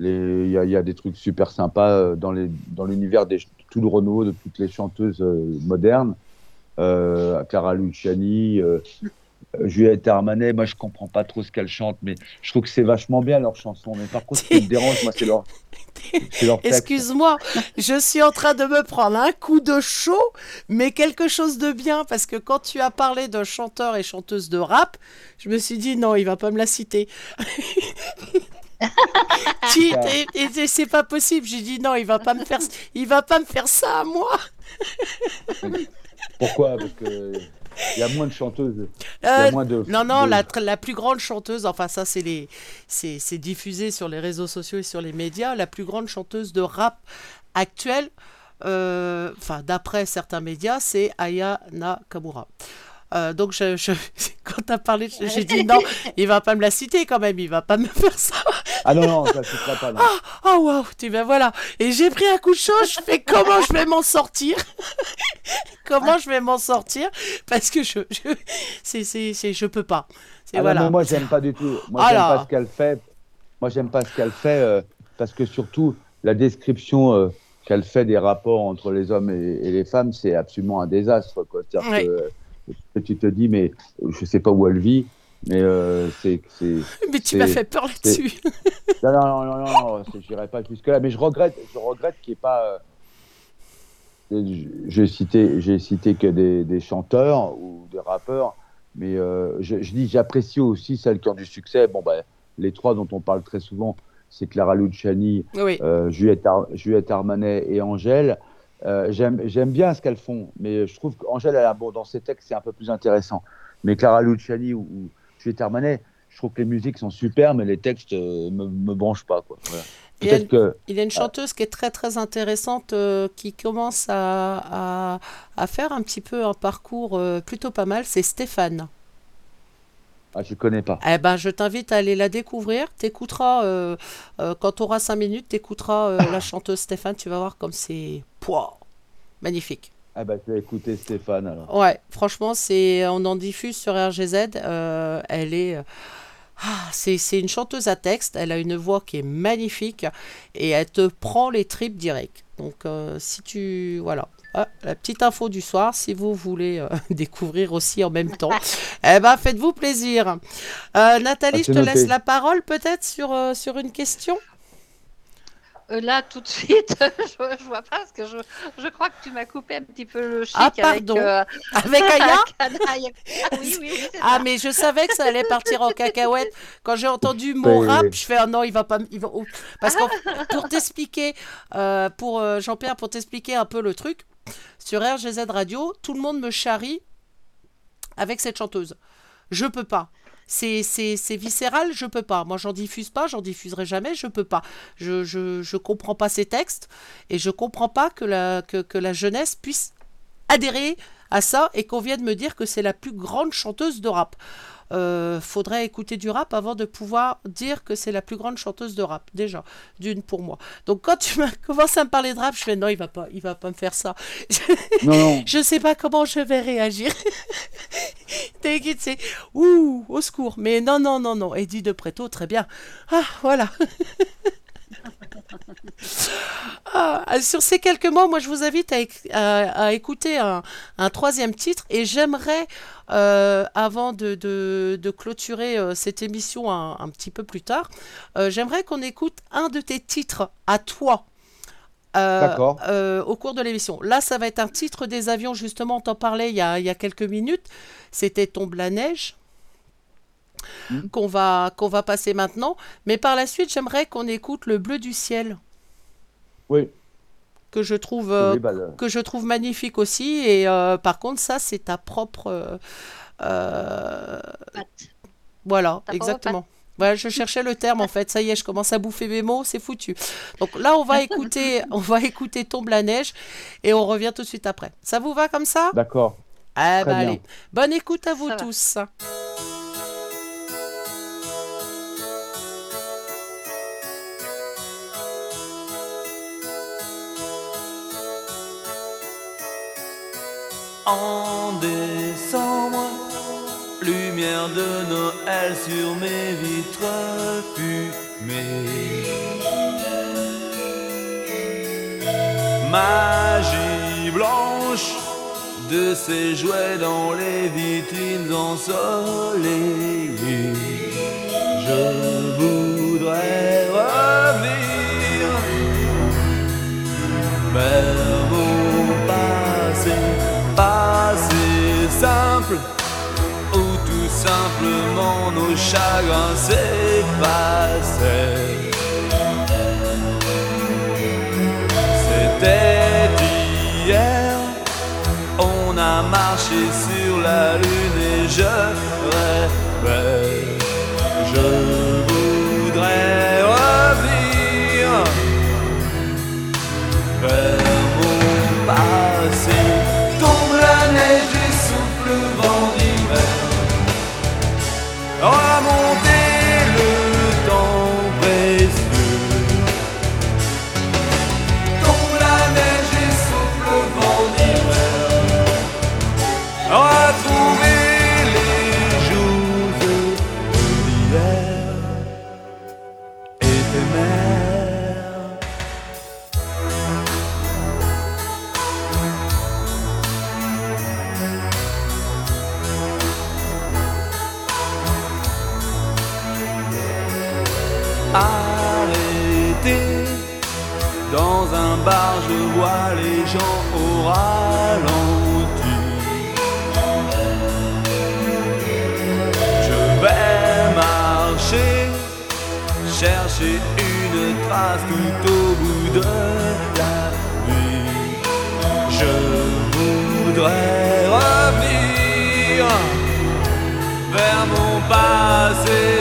Il y, a- il y a des trucs super sympas dans les- dans l'univers des tout le renouveau de toutes les chanteuses euh, modernes. Euh, Clara Luciani, euh, Juliette Armanet, moi je comprends pas trop ce qu'elles chantent, mais je trouve que c'est vachement bien leurs chansons. Mais par contre, ce qui me dérange, moi, c'est leur, leur. Excuse-moi, je suis en train de me prendre un coup de chaud, mais quelque chose de bien, parce que quand tu as parlé de chanteurs et chanteuses de rap, je me suis dit non, il va pas me la citer. Tu- et, et c'est pas possible. J'ai dit non, il va pas me faire, il va pas me faire ça à moi. Pourquoi? Parce que il y a moins de chanteuses. Il y Euh, a moins de. Non, non, de- la, plus grande chanteuse, enfin ça c'est les, c'est c'est diffusé sur les réseaux sociaux et sur les médias, la plus grande chanteuse de rap actuelle, euh, enfin d'après certains médias, c'est Aya Nakamura. Euh, donc je, je- quand t'as parlé, j'ai dit non, il va pas me la citer quand même, il va pas me faire ça. Ah non, non, ça ne fera pas. non. Oh waouh, tu ben voilà. Et j'ai pris un coup de chaud, je fais comment je vais m'en sortir? Comment je vais m'en sortir? Parce que je, je c'est, c'est, c'est- je peux pas. Ah non, voilà. mais moi, j'aime pas du tout. Moi, Ah j'aime pas ce qu'elle fait. Moi, j'aime pas ce qu'elle fait euh, parce que surtout la description euh, qu'elle fait des rapports entre les hommes et, et les femmes, c'est absolument un désastre. Quoi. C'est-à-dire Ouais. que, que tu te dis, mais je sais pas où elle vit, mais euh, c'est, Mais tu m'as fait peur là-dessus. non, non, non, non, non, j'irai pas jusque-là. Mais je regrette, je regrette qu'il n'y ait pas. euh, J'ai cité, j'ai cité que des, des chanteurs ou des rappeurs, mais euh, je, je dis, j'apprécie aussi celles qui ont du succès. Bon, bah, les trois dont on parle très souvent, c'est Clara Luciani, Oui. euh, Juliette, Ar- Juliette Armanet et Angèle. Euh, J'aime bien ce qu'elles font, mais je trouve qu'Angèle, elle a- bon, dans ses textes, c'est un peu plus intéressant. Mais Clara Luciani ou, ou Juliette Armanet, je trouve que les musiques sont super, mais les textes euh, me, me branchent pas. quoi. Voilà. Et Peut-être que. Il y a une chanteuse qui est très très intéressante euh, qui commence à, à, à faire un petit peu un parcours euh, plutôt pas mal, c'est Stéphane. Ah, je connais pas. Eh ben, je t'invite à aller la découvrir. T'écouteras, euh, quand tu auras 5 minutes, t'écouteras la chanteuse Stéphane. Tu vas voir comme c'est pouah, magnifique. Ah, bah, je vais écouter Stéphane alors. Ouais, franchement, c'est on en diffuse sur RGZ. euh, elle est. euh, ah, c'est c'est une chanteuse à texte. Elle a une voix qui est magnifique et elle te prend les tripes direct. Donc, euh, si tu. Voilà. Ah, la petite info du soir, si vous voulez euh, découvrir aussi en même temps, eh ben faites-vous plaisir. Euh, Nathalie, Ah, je te noté. laisse la parole peut-être sur, euh, sur une question? Euh, là, tout de suite, je, je vois pas parce que je, je crois que tu m'as coupé un petit peu le chic Ah, avec. pardon. euh, Avec Aya avec Anaï. Ah oui, oui, Ah, mais je savais que ça allait partir en cacahuète. Quand j'ai entendu mon Oui, rap, je fais ah non, il va pas. Il va... oh. Parce que pour t'expliquer, euh, pour euh, Jean-Pierre, pour t'expliquer un peu le truc, sur RGZ Radio, tout le monde me charrie avec cette chanteuse. Je peux pas. C'est, c'est, c'est viscéral, je peux pas. Moi, j'en diffuse pas, j'en diffuserai jamais, je peux pas. Je, je, je comprends pas ces textes et je comprends pas que la, que, que la jeunesse puisse adhérer à ça et qu'on vienne me dire que c'est la plus grande chanteuse de rap. Euh, faudrait écouter du rap avant de pouvoir dire que c'est la plus grande chanteuse de rap, déjà, d'une pour moi. Donc quand tu m'as commencé à me parler de rap, je fais non, il va pas, il va pas me faire ça. Non, non. Je sais pas comment je vais réagir. T'inquiète, c'est ouh, au secours. Mais non, non, non, non. Eddie de Préto, très bien. Ah, voilà. Ah, sur ces quelques mots, moi je vous invite à, éc- à- à écouter un, un troisième titre et j'aimerais, euh, avant de, de- de clôturer euh, cette émission un, un petit peu plus tard, euh, j'aimerais qu'on écoute un de tes titres à toi. euh, euh, au cours de l'émission. Là, ça va être un titre des avions, justement, on t'en parlait il y a, il y a quelques minutes. C'était Tombe la neige. Mhm. Qu'on va, qu'on va passer maintenant. Mais par la suite, j'aimerais qu'on écoute le bleu du ciel, Oui. que je trouve, euh, Oui, bah, le- que je trouve magnifique aussi. Et euh, par contre, ça, c'est ta propre. euh, euh, voilà, Ta propre exactement. Je cherchais le terme en fait. Ça y est, je commence à bouffer mes mots, c'est foutu. Donc là, on va écouter, on va écouter Tombe la neige et on revient tout de suite après. Ça vous va comme ça? D'accord. Ah très bah allez. Bonne écoute à vous Ça va. En décembre, lumière de Noël sur mes vitres fumées. Magie blanche de ces jouets dans les vitrines ensoleillées. Je voudrais revenir simplement nos chagrins s'effaçaient. C'était hier, on a marché sur la lune et je rêvais. Je je vois les gens au ralenti. Je vais marcher, chercher une trace tout au bout de la vie. Je voudrais revenir vers mon passé.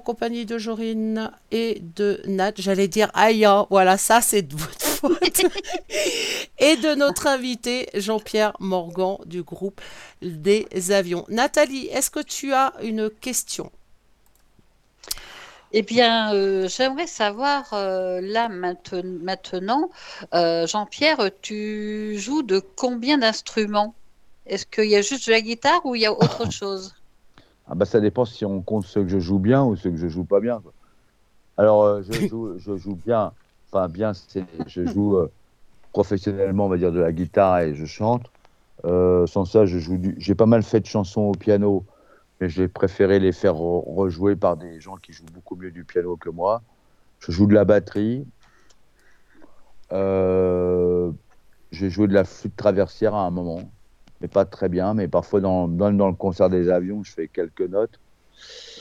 En compagnie de Jorine et de Nat. J'allais dire Aya, voilà, ça c'est de votre faute. et de notre invité Jean-Pierre Morgan du groupe des avions. Nathalie, est-ce que tu as une question? Eh bien, euh, j'aimerais savoir, euh, là mainten- maintenant, euh, Jean-Pierre, tu joues de combien d'instruments? Est-ce qu'il y a juste de la guitare ou il y a autre chose? Ah bah ça dépend si on compte ceux que je joue bien ou ceux que je joue pas bien. quoi. Alors euh, je joue, je joue bien, enfin bien, je joue euh, professionnellement, on va dire de la guitare et je chante. Euh, sans ça, je joue du, j'ai pas mal fait de chansons au piano, mais j'ai préféré les faire re- rejouer par des gens qui jouent beaucoup mieux du piano que moi. Je joue de la batterie. J'ai joué de la flûte traversière à un moment mais pas très bien. Mais parfois, dans, dans, dans le concert des avions, je fais quelques notes.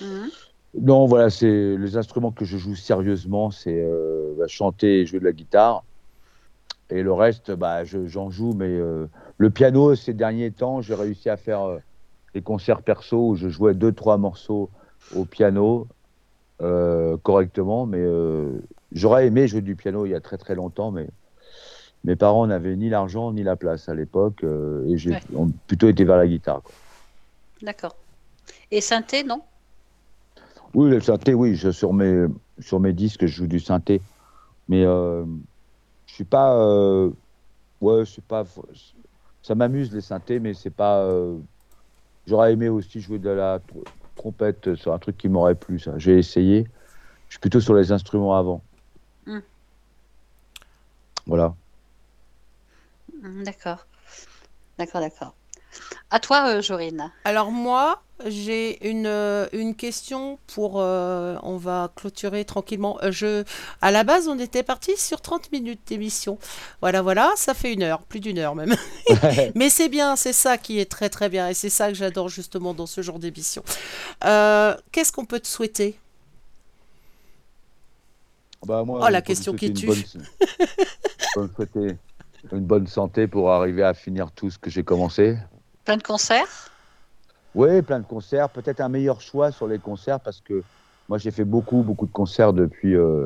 Mhm. Non, voilà, c'est les instruments que je joue sérieusement, c'est euh, bah, chanter et jouer de la guitare. Et le reste, bah, je- j'en joue, mais euh, le piano, ces derniers temps, j'ai réussi à faire euh, des concerts perso où je jouais deux, trois morceaux au piano correctement. Mais j'aurais aimé jouer du piano il y a très très longtemps, mais mes parents n'avaient ni l'argent ni la place à l'époque, euh, et j'ai Ouais. plutôt été vers la guitare. D'accord. Et synthé, non? Oui, le synthé, oui, je, sur, mes, sur mes disques, je joue du synthé. Mais euh, je suis pas. euh, ouais, je suis pas. Ça m'amuse les synthés, mais c'est pas. J'aurais aimé aussi jouer de la tr- trompette sur un truc qui m'aurait plu, ça. J'ai essayé. Je suis plutôt sur les instruments avant. Hmm. Voilà. Mm, D'accord. D'accord, d'accord. À toi, euh, Jorine. Alors moi, j'ai une, euh, une question pour... euh, on va clôturer tranquillement. Euh, je, à la base, on était parti sur 30 minutes d'émission. Voilà, voilà, ça fait une heure, plus d'une heure même. Mais c'est bien, c'est ça qui est très très bien. Et c'est ça que j'adore justement dans ce genre d'émission. Euh, Qu'est-ce qu'on peut te souhaiter? Bah, moi, Oh, la question qui souhaiter une tue. bonne- peut me souhaiter une bonne santé pour arriver à finir tout ce que j'ai commencé. Plein de concerts? Oui, plein de concerts. Peut-être un meilleur choix sur les concerts parce que moi, j'ai fait beaucoup, beaucoup de concerts depuis euh,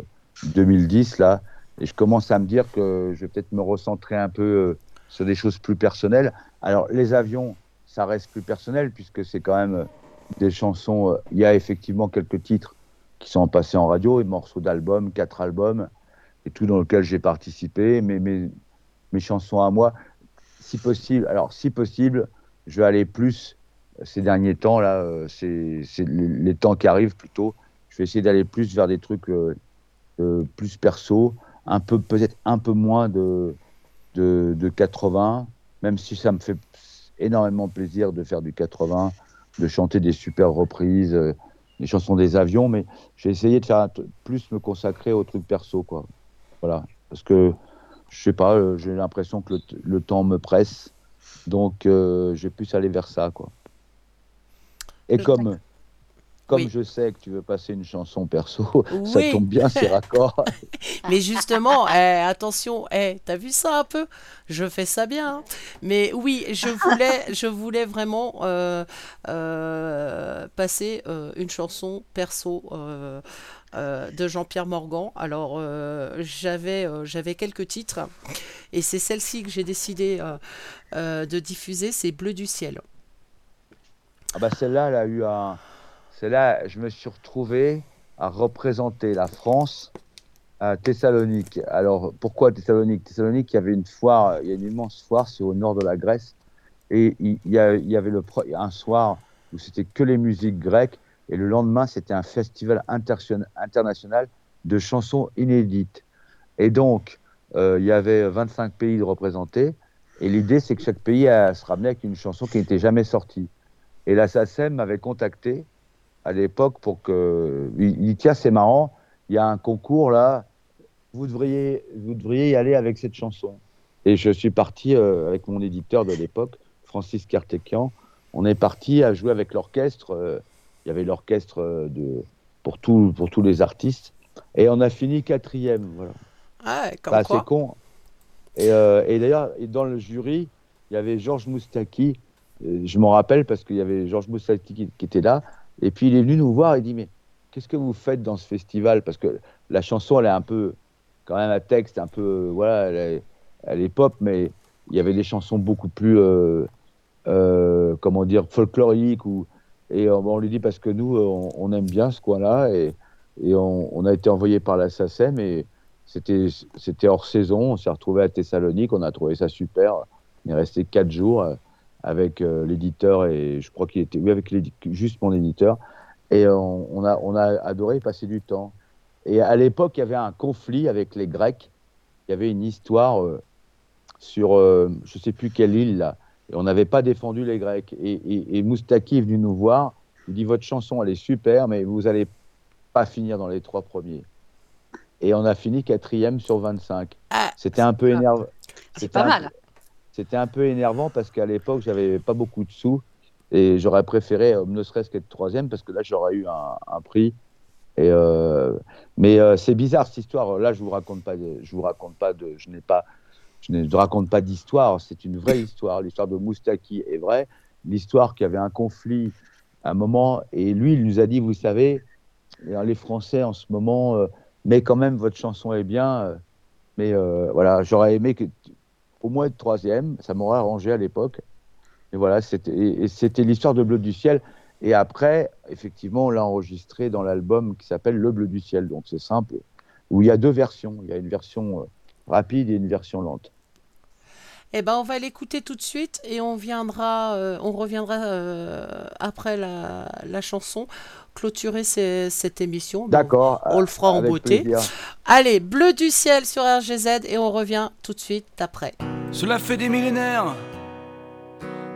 2010, là. Et je commence à me dire que je vais peut-être me recentrer un peu euh, sur des choses plus personnelles. Alors, les avions, ça reste plus personnel puisque c'est quand même euh, des chansons. euh, Il y a effectivement quelques titres qui sont passés en radio, et morceaux d'albums, quatre albums, et tout dans lequel j'ai participé. Mais mes chansons à moi, si possible, alors si possible, je vais aller plus ces derniers temps là, euh, c'est les, temps qui arrivent plutôt. Je vais essayer d'aller plus vers des trucs euh, euh, plus perso, un peu peut-être un peu moins de, de de 80, même si ça me fait énormément plaisir de faire du 80, de chanter des super reprises, euh, des chansons des avions, mais j'ai essayé de faire plus me consacrer aux trucs perso quoi. Voilà, parce que je sais pas, euh, j'ai l'impression que le, temps me presse, donc euh, je vais plus aller vers ça quoi. Et comme, comme Oui. je sais que tu veux passer une chanson perso, ça tombe bien, c'est raccord. Mais justement, eh, attention, eh, t'as vu ça un peu? Je fais ça bien. hein. Mais oui, je voulais, je voulais vraiment euh, euh, passer euh, une chanson perso euh, de Jean-Pierre Morgan. Alors, euh, j'avais euh, j'avais quelques titres et c'est celle-ci que j'ai décidé de diffuser, c'est Bleu du ciel. Ah bah celle-là, elle a eu un. Celle-là, je me suis retrouvé à représenter la France à Thessalonique. Alors pourquoi Thessalonique? Thessalonique, il y avait une foire, il y a une immense foire, c'est au nord de la Grèce, et il y, il y avait le, un soir où c'était que les musiques grecques, et le lendemain, c'était un festival international de chansons inédites. Et donc, euh, il y avait 25 pays de représentés, et l'idée, c'est que chaque pays se ramenait avec une chanson qui n'était jamais sortie. Et la SACEM m'avait contacté à l'époque pour que. Il dit Tiens, c'est marrant, il y a un concours là, vous devriez, vous devriez y aller avec cette chanson. Et je suis parti euh, avec mon éditeur de l'époque, Francis Kartekian. On est parti à jouer avec l'orchestre. euh, il y avait l'orchestre euh, de, pour, tout, pour tous les artistes. Et on a fini quatrième. Voilà. Ah, comme Bah, c'est con. Et, euh, et d'ailleurs, dans le jury, il y avait Georges Moustaki. Euh, Je m'en rappelle parce qu'il y avait Georges Moustaki qui, qui était là. Et puis il est venu nous voir et dit Mais qu'est-ce que vous faites dans ce festival? Parce que la chanson, elle est un peu, quand même, un texte un peu, voilà, elle est, elle est pop, mais il y avait des chansons beaucoup plus, euh, euh, comment dire, folkloriques. Ou, et on, on lui dit Parce que nous, on, on aime bien ce coin-là. Et, on, a été envoyé par la SACEM. Et c'était hors saison. On s'est retrouvé à Thessalonique. On a trouvé ça super. On est resté quatre jours euh, avec euh, l'éditeur et je crois qu'il était oui avec juste mon éditeur. Et euh, on, a on a adoré passer du temps. Et à l'époque, il y avait un conflit avec les Grecs. Il y avait une histoire euh, sur euh, je sais plus quelle île là. Et on n'avait pas défendu les Grecs. Et, et, et Moustaki est venu nous voir. Il dit votre chanson elle est super, mais vous allez pas finir dans les trois premiers. Et on a fini quatrième sur 25. Ah, C'était un peu énervant. C'est pas un- mal. C'était un peu énervant parce qu'à l'époque, j'avais pas beaucoup de sous et j'aurais préféré euh, ne serait-ce qu'être troisième parce que là, j'aurais eu un, un prix. Et euh, mais euh, c'est bizarre cette histoire. Là, je vous raconte pas. de- Je vous raconte pas de. Je n'ai pas. Je ne raconte pas d'histoire. C'est une vraie histoire. L'histoire de Moustaki est vraie. L'histoire qu'il y avait un conflit à un moment et lui, il nous a dit, vous savez, les Français en ce moment, euh, mais quand même, votre chanson est bien. euh, mais euh, voilà, j'aurais aimé que au moins être troisième, ça m'aurait arrangé à l'époque. Et voilà, c'était l'histoire de Bleu du ciel. Et après, effectivement, on l'a enregistré dans l'album qui s'appelle Le Bleu du ciel. Donc c'est simple, où il y a deux versions. Il y a une version rapide et une version lente. Eh ben, on va l'écouter tout de suite et on viendra, euh, on reviendra euh, après la, la chanson clôturer ces- cette émission. Bon, D'accord. on le fera en beauté. plaisir. Allez, bleu du ciel sur RGZ et on revient tout de suite après. Cela fait des millénaires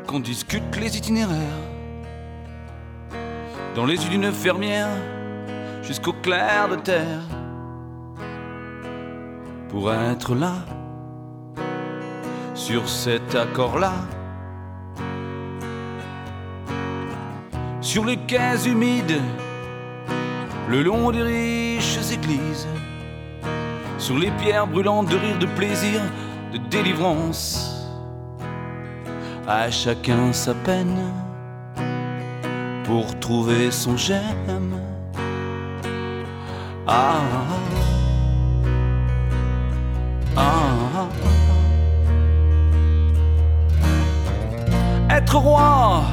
qu'on discute les itinéraires. Dans les yeux d'une fermière, jusqu'au clair de terre. Pour être là, sur cet accord-là. Sur les quais humides, le long des riches églises, sur les pierres brûlantes de rire, de plaisir, de délivrance. À chacun sa peine pour trouver son j'aime. Ah, Être roi,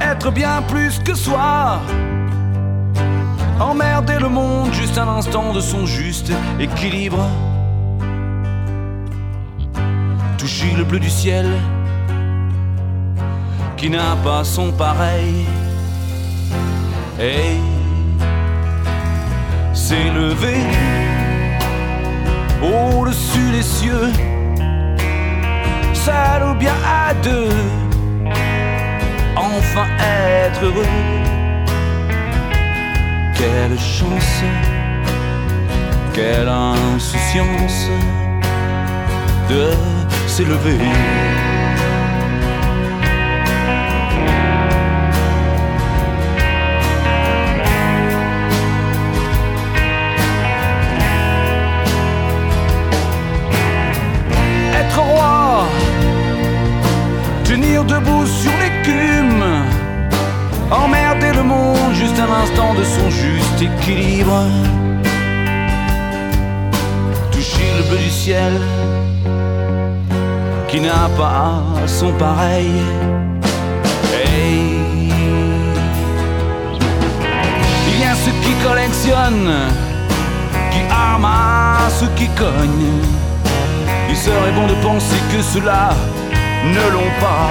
être bien plus que soi. Emmerder le monde juste un instant de son juste équilibre. Toucher le bleu du ciel qui n'a pas son pareil. Et s'élever au-dessus des cieux, ou bien à deux, enfin être heureux. Quelle chance, quelle insouciance de s'élever. Tenir debout sur l'écume, emmerder le monde juste un instant de son juste équilibre. Toucher le bleu du ciel qui n'a pas son pareil. Il y a ceux qui collectionnent, qui amassent, qui cognent. Il serait bon de penser que ceux-là ne l'ont pas.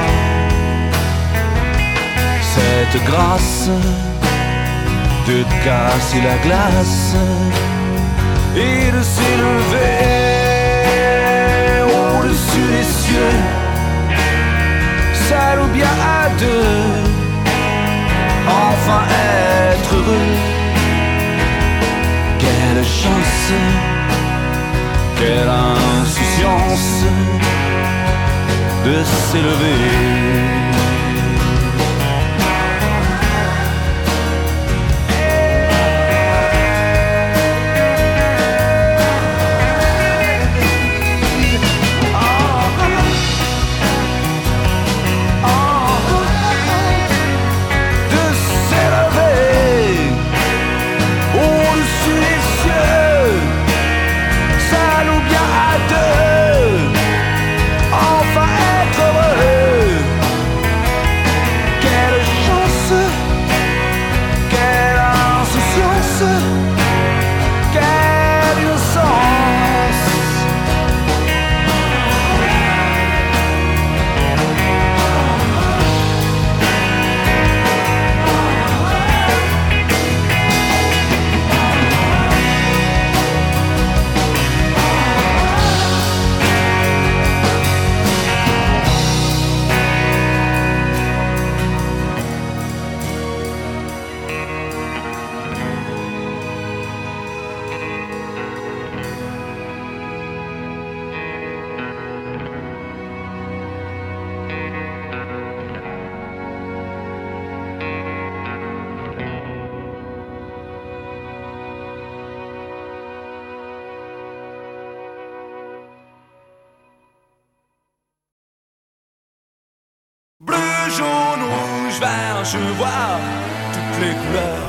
Cette grâce de casser la glace et de s'élever au-dessus des cieux, seul ou bien à deux, enfin être heureux. Quelle chance, quelle insouciance de s'élever. Je vois toutes les couleurs.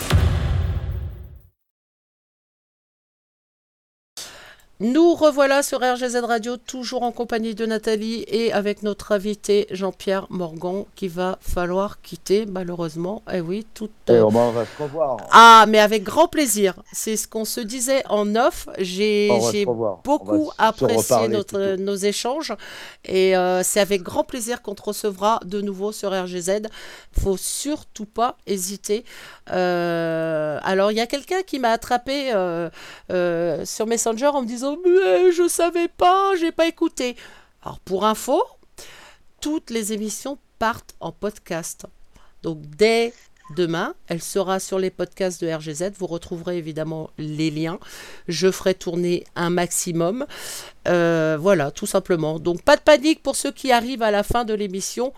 Revoilà sur RGZ Radio, toujours en compagnie de Nathalie et avec notre invité Jean-Pierre Morgan qui va falloir quitter malheureusement. Eh oui, tout. Et va- on va se revoir. Ah, mais avec grand plaisir. C'est ce qu'on se disait en off. J'ai beaucoup apprécié notre, plutôt. nos échanges et euh, c'est avec grand plaisir qu'on te recevra de nouveau sur RGZ. Faut surtout pas hésiter. Euh, alors, il y a quelqu'un qui m'a attrapé euh, euh, sur Messenger en me disant Mais je savais pas, j'ai pas écouté. Alors, pour info, toutes les émissions partent en podcast. Donc, dès demain, elle sera sur les podcasts de RGZ. Vous retrouverez évidemment les liens. Je ferai tourner un maximum. Voilà, tout simplement. Donc, pas de panique pour ceux qui arrivent à la fin de l'émission.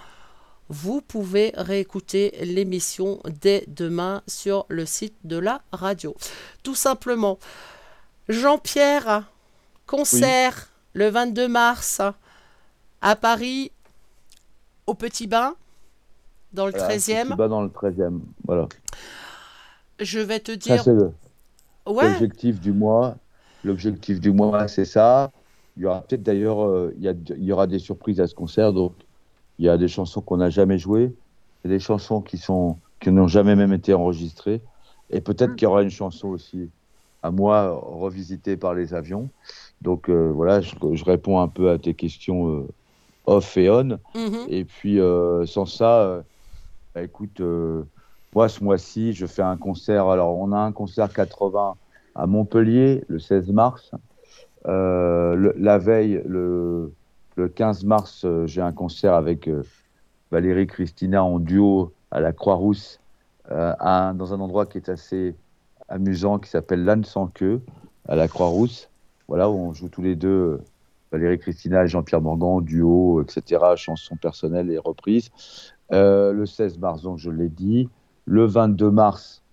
Vous pouvez réécouter l'émission dès demain sur le site de la radio. Tout simplement. Jean-Pierre, concert le 22 mars à Paris, au Petit Bain, dans le Voilà, 13e. petit bas dans le 13e. Voilà. Je vais te Ça, dire. Ouais, l'objectif du mois. L'objectif du mois, c'est ça. Il y aura peut-être d'ailleurs, euh, il y, a- il y aura des surprises à ce concert. Donc, il y a des chansons qu'on n'a jamais jouées. Il y a des chansons qui sont qui n'ont jamais même été enregistrées. Et peut-être qu'il y aura une chanson aussi à moi revisitée par les avions. Donc euh, voilà, je, je réponds un peu à tes questions euh, off et on. mhm. Et puis, euh, sans ça, bah, écoute, moi, ce mois-ci, je fais un concert. Alors, on a un concert 80 à Montpellier le 16 mars. Le- la veille, le, le 15 mars, euh, j'ai un concert avec euh, Valérie Christina en duo à la Croix-Rousse, euh, dans un endroit qui est assez amusant, qui s'appelle l'âne sans queue, à la Croix-Rousse. Voilà, où on joue tous les deux. Valérie Christina et Jean-Pierre Morgan, duo, etc., chansons personnelles et reprises. Le 16 mars, donc je l'ai dit. Le 22 mars,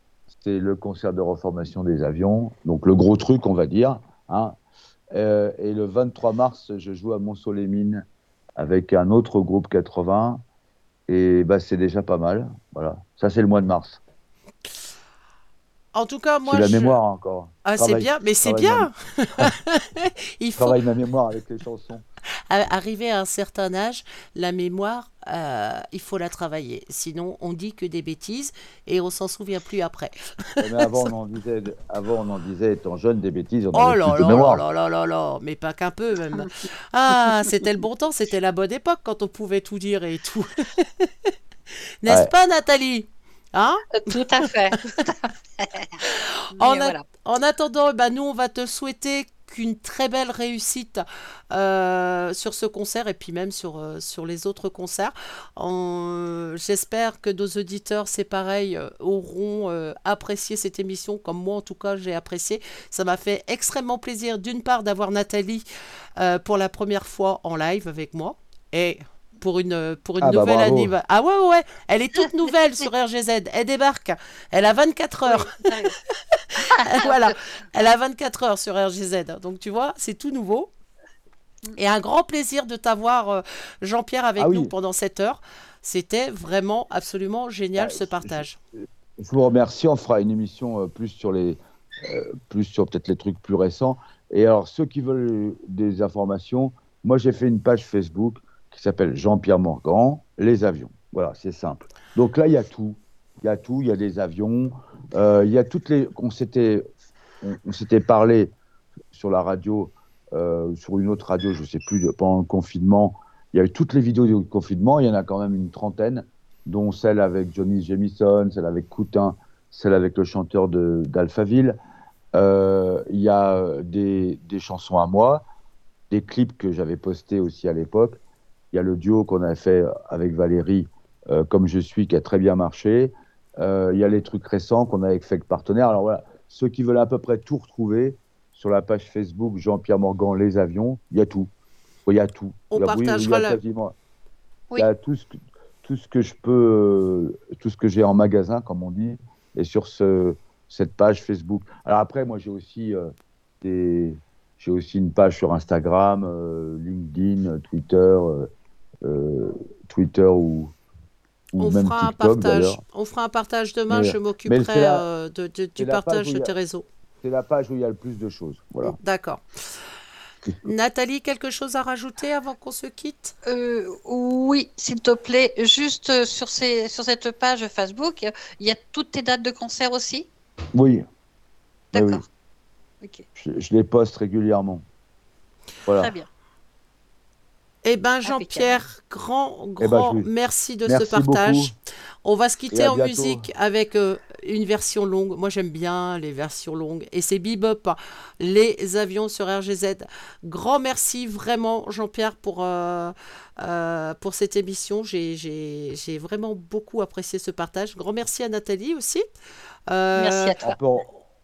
c'est le concert de reformation des avions, donc le gros truc, on va dire. hein. Euh, et le 23 mars, je joue à Mont-Solémine avec un autre groupe 80. Et bah, c'est déjà pas mal. Voilà. Ça c'est le mois de mars. En tout cas, moi, la je- mémoire encore. Ah, c'est bien, mais c'est bien. Il faut travaille ma mémoire avec les chansons. Arriver à un certain âge, la mémoire, euh, il faut la travailler. Sinon, on dit que des bêtises et on s'en souvient plus après. Mais avant, on en disait, avant, on en disait, étant jeune, des bêtises, on Oh avait là plus de là mémoire. là là là là, mais pas qu'un peu même. Ah, c'était le bon temps, c'était la bonne époque quand on pouvait tout dire et tout. N'est-ce Ouais. pas, Nathalie? Hein? Euh, Tout à fait. tout à fait. En Mais a- voilà. En attendant, bah, nous, on va te souhaiter qu'une très belle réussite euh, sur ce concert et puis même sur, euh, les autres concerts. J'espère que nos auditeurs, c'est pareil, euh, auront apprécié cette émission, comme moi en tout cas j'ai apprécié. Ça m'a fait extrêmement plaisir d'une part d'avoir Nathalie pour la première fois en live avec moi et pour une, pour une Ah bah nouvelle bravo. anniv- Ah ouais, ouais, elle est toute nouvelle sur RGZ. Elle débarque. Elle a 24 heures. Oui, voilà, elle a 24 heures sur RGZ. Donc tu vois, c'est tout nouveau. Et un grand plaisir de t'avoir, euh, Jean-Pierre, avec Ah oui. nous pendant cette heure. C'était vraiment absolument génial Ah, ce je- partage. Je vous remercie. On fera une émission euh, plus sur les, euh, plus sur peut-être les trucs plus récents. Et alors, ceux qui veulent des informations, moi j'ai fait une page Facebook qui s'appelle Jean-Pierre Morgan, les avions. Voilà, c'est simple. Donc là, il y a tout. Il y a tout. Il y a des avions. euh, il y a toutes les. On s'était, on, parlé sur la radio, euh, sur une autre radio, je sais plus, pendant le confinement. Il y a eu toutes les vidéos du confinement. Il y en a quand même une trentaine dont celle avec Johnny Jamison, celle avec Coutin, celle avec le chanteur de- d'Alphaville. Euh, Il y a des, des chansons à moi, des clips que j'avais postés aussi à l'époque. Il y a le duo qu'on a fait avec Valérie, euh, Comme je suis, qui a très bien marché. Euh, Il y a les trucs récents qu'on a avec Fake Partenaire. Alors voilà, ceux qui veulent à peu près tout retrouver sur la page Facebook Jean-Pierre Morgan, Les Avions, il y a tout. Il y a tout. On Il y a- oui, partagera il y a la- quasiment- Oui. il y a tout ce que, tout ce que je peux, euh, tout ce que j'ai en magasin, comme on dit, et sur ce, cette page Facebook. Alors après, moi, j'ai aussi euh, des, j'ai aussi une page sur Instagram, euh, LinkedIn, Twitter, euh, euh, Twitter ou, ou On même fera un partage. On fera un partage demain. Mais- je m'occuperai la- euh, de- de- du partage de a- tes réseaux. C'est la page où il y a le plus de choses. Voilà. D'accord. Nathalie, quelque chose à rajouter avant qu'on se quitte? Euh, oui, s'il te plaît, juste euh, sur, ces, sur cette page Facebook, il y a toutes tes dates de concert aussi? Oui. D'accord. Ok, Je, je les poste régulièrement. Voilà. très bien. Eh ben Jean-Pierre, grand, Eh ben, grand je vous- merci de Merci ce partage. beaucoup. On va se quitter en bientôt. musique avec euh, une version longue. Moi j'aime bien les versions longues. Et c'est Bebop, les avions sur RGZ. Grand merci vraiment Jean-Pierre pour, euh, euh, pour cette émission. J'ai- J'ai j'ai vraiment beaucoup apprécié ce partage. Grand merci à Nathalie aussi. Euh, Merci à On toi. peut,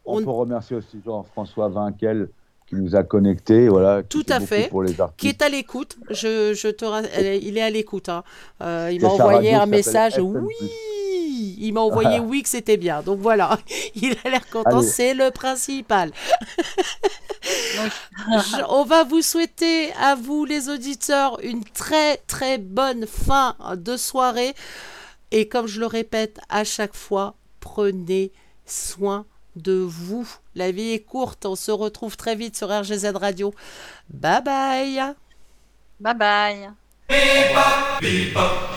on On- peut remercier aussi Jean-François Vinquel qui nous a connectés. Voilà, Tout à fait. Pour les qui est à l'écoute. Je, je te, il est à l'écoute. hein. Euh, il m'a envoyé radio un message. Oui, il m'a envoyé oui que c'était bien. Donc voilà, il a l'air content. C'est le principal. Je- on va vous souhaiter à vous les auditeurs une très très bonne fin de soirée. Et comme je le répète à chaque fois, prenez soin de vous. La vie est courte. On se retrouve très vite sur RGZ Radio. Bye bye. Bye bye. Bebop,